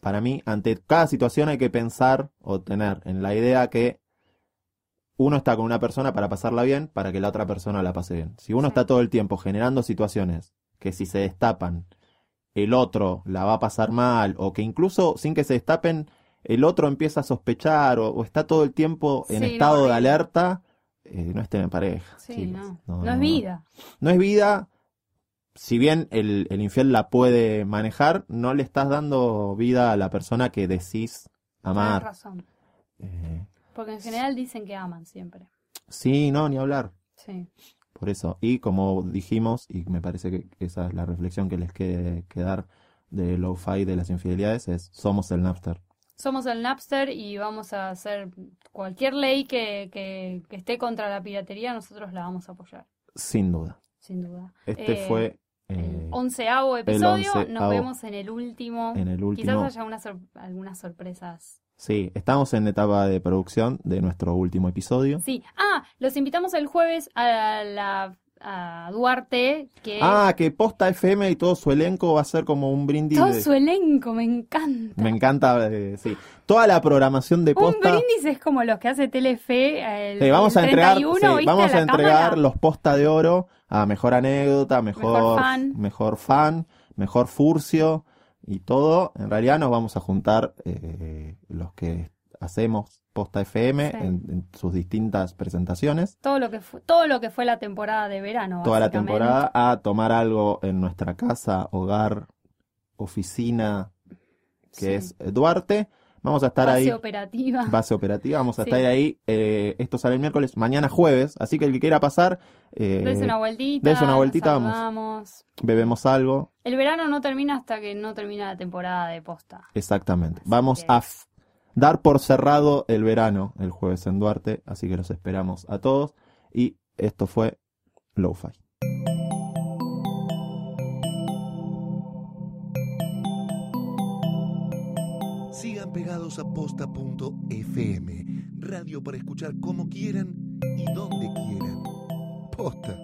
para mí, ante cada situación hay que pensar o tener en la idea que uno está con una persona para pasarla bien, para que la otra persona la pase bien. Si uno está todo el tiempo generando situaciones que si se destapan, el otro la va a pasar mal, o que incluso sin que se destapen, el otro empieza a sospechar, o, o está todo el tiempo en Sí, no, estado de alerta, eh, no estén en pareja. Sí, no. No, es vida. No es vida. Si bien el, el infiel la puede manejar, no le estás dando vida a la persona que decís Tienes amar. razón. Eh, Porque en general dicen que aman siempre. sí, no, ni hablar. Sí. Por eso. Y como dijimos, y me parece que esa es la reflexión que les quiere quedar de lo-fi de las infidelidades, es somos el Napster. Somos el Napster y vamos a hacer cualquier ley que, que, que esté contra la piratería, nosotros la vamos a apoyar, Sin duda. sin duda. Este Eh, fue el eh, onceavo episodio. Nos onceavo. vemos en el último. en el Quizás último. haya unas sor- algunas sorpresas. Sí, estamos en etapa de producción de nuestro último episodio. Sí. Ah, los invitamos el jueves a la a Duarte, que Ah, que Posta FM y todo su elenco va a ser como un brindis. todo de- su elenco, me encanta. Me encanta, eh, sí. Toda la programación de Un Posta. brindis es como los que hace Telefe. El, Sí, vamos el a entregar, 31, sí, ¿viste? vamos a entregar cámara. los Posta de Oro a mejor anécdota, mejor, Mejor fan. mejor fan, mejor furcio y todo. En realidad nos vamos a juntar eh, los que hacemos Posta FM Sí. en, en sus distintas presentaciones. Todo lo que fue, todo lo que fue la temporada de verano. Toda la temporada a tomar algo en nuestra casa, hogar, oficina, que Sí. es Duarte. Vamos a estar Base ahí. operativa. base operativa. Vamos a Sí. estar ahí. eh, esto sale el miércoles, mañana jueves. Así que el que quiera pasar, eh, una vueltita. dese una vueltita, vamos. bebemos algo. El verano no termina hasta que no termina la temporada de posta. Exactamente. Así Vamos que- a dar por cerrado el verano el jueves en Duarte. Así que los esperamos a todos. Y esto fue Lo-Fi. Sigan pegados a posta.fm, radio para escuchar como quieran y donde quieran. Posta.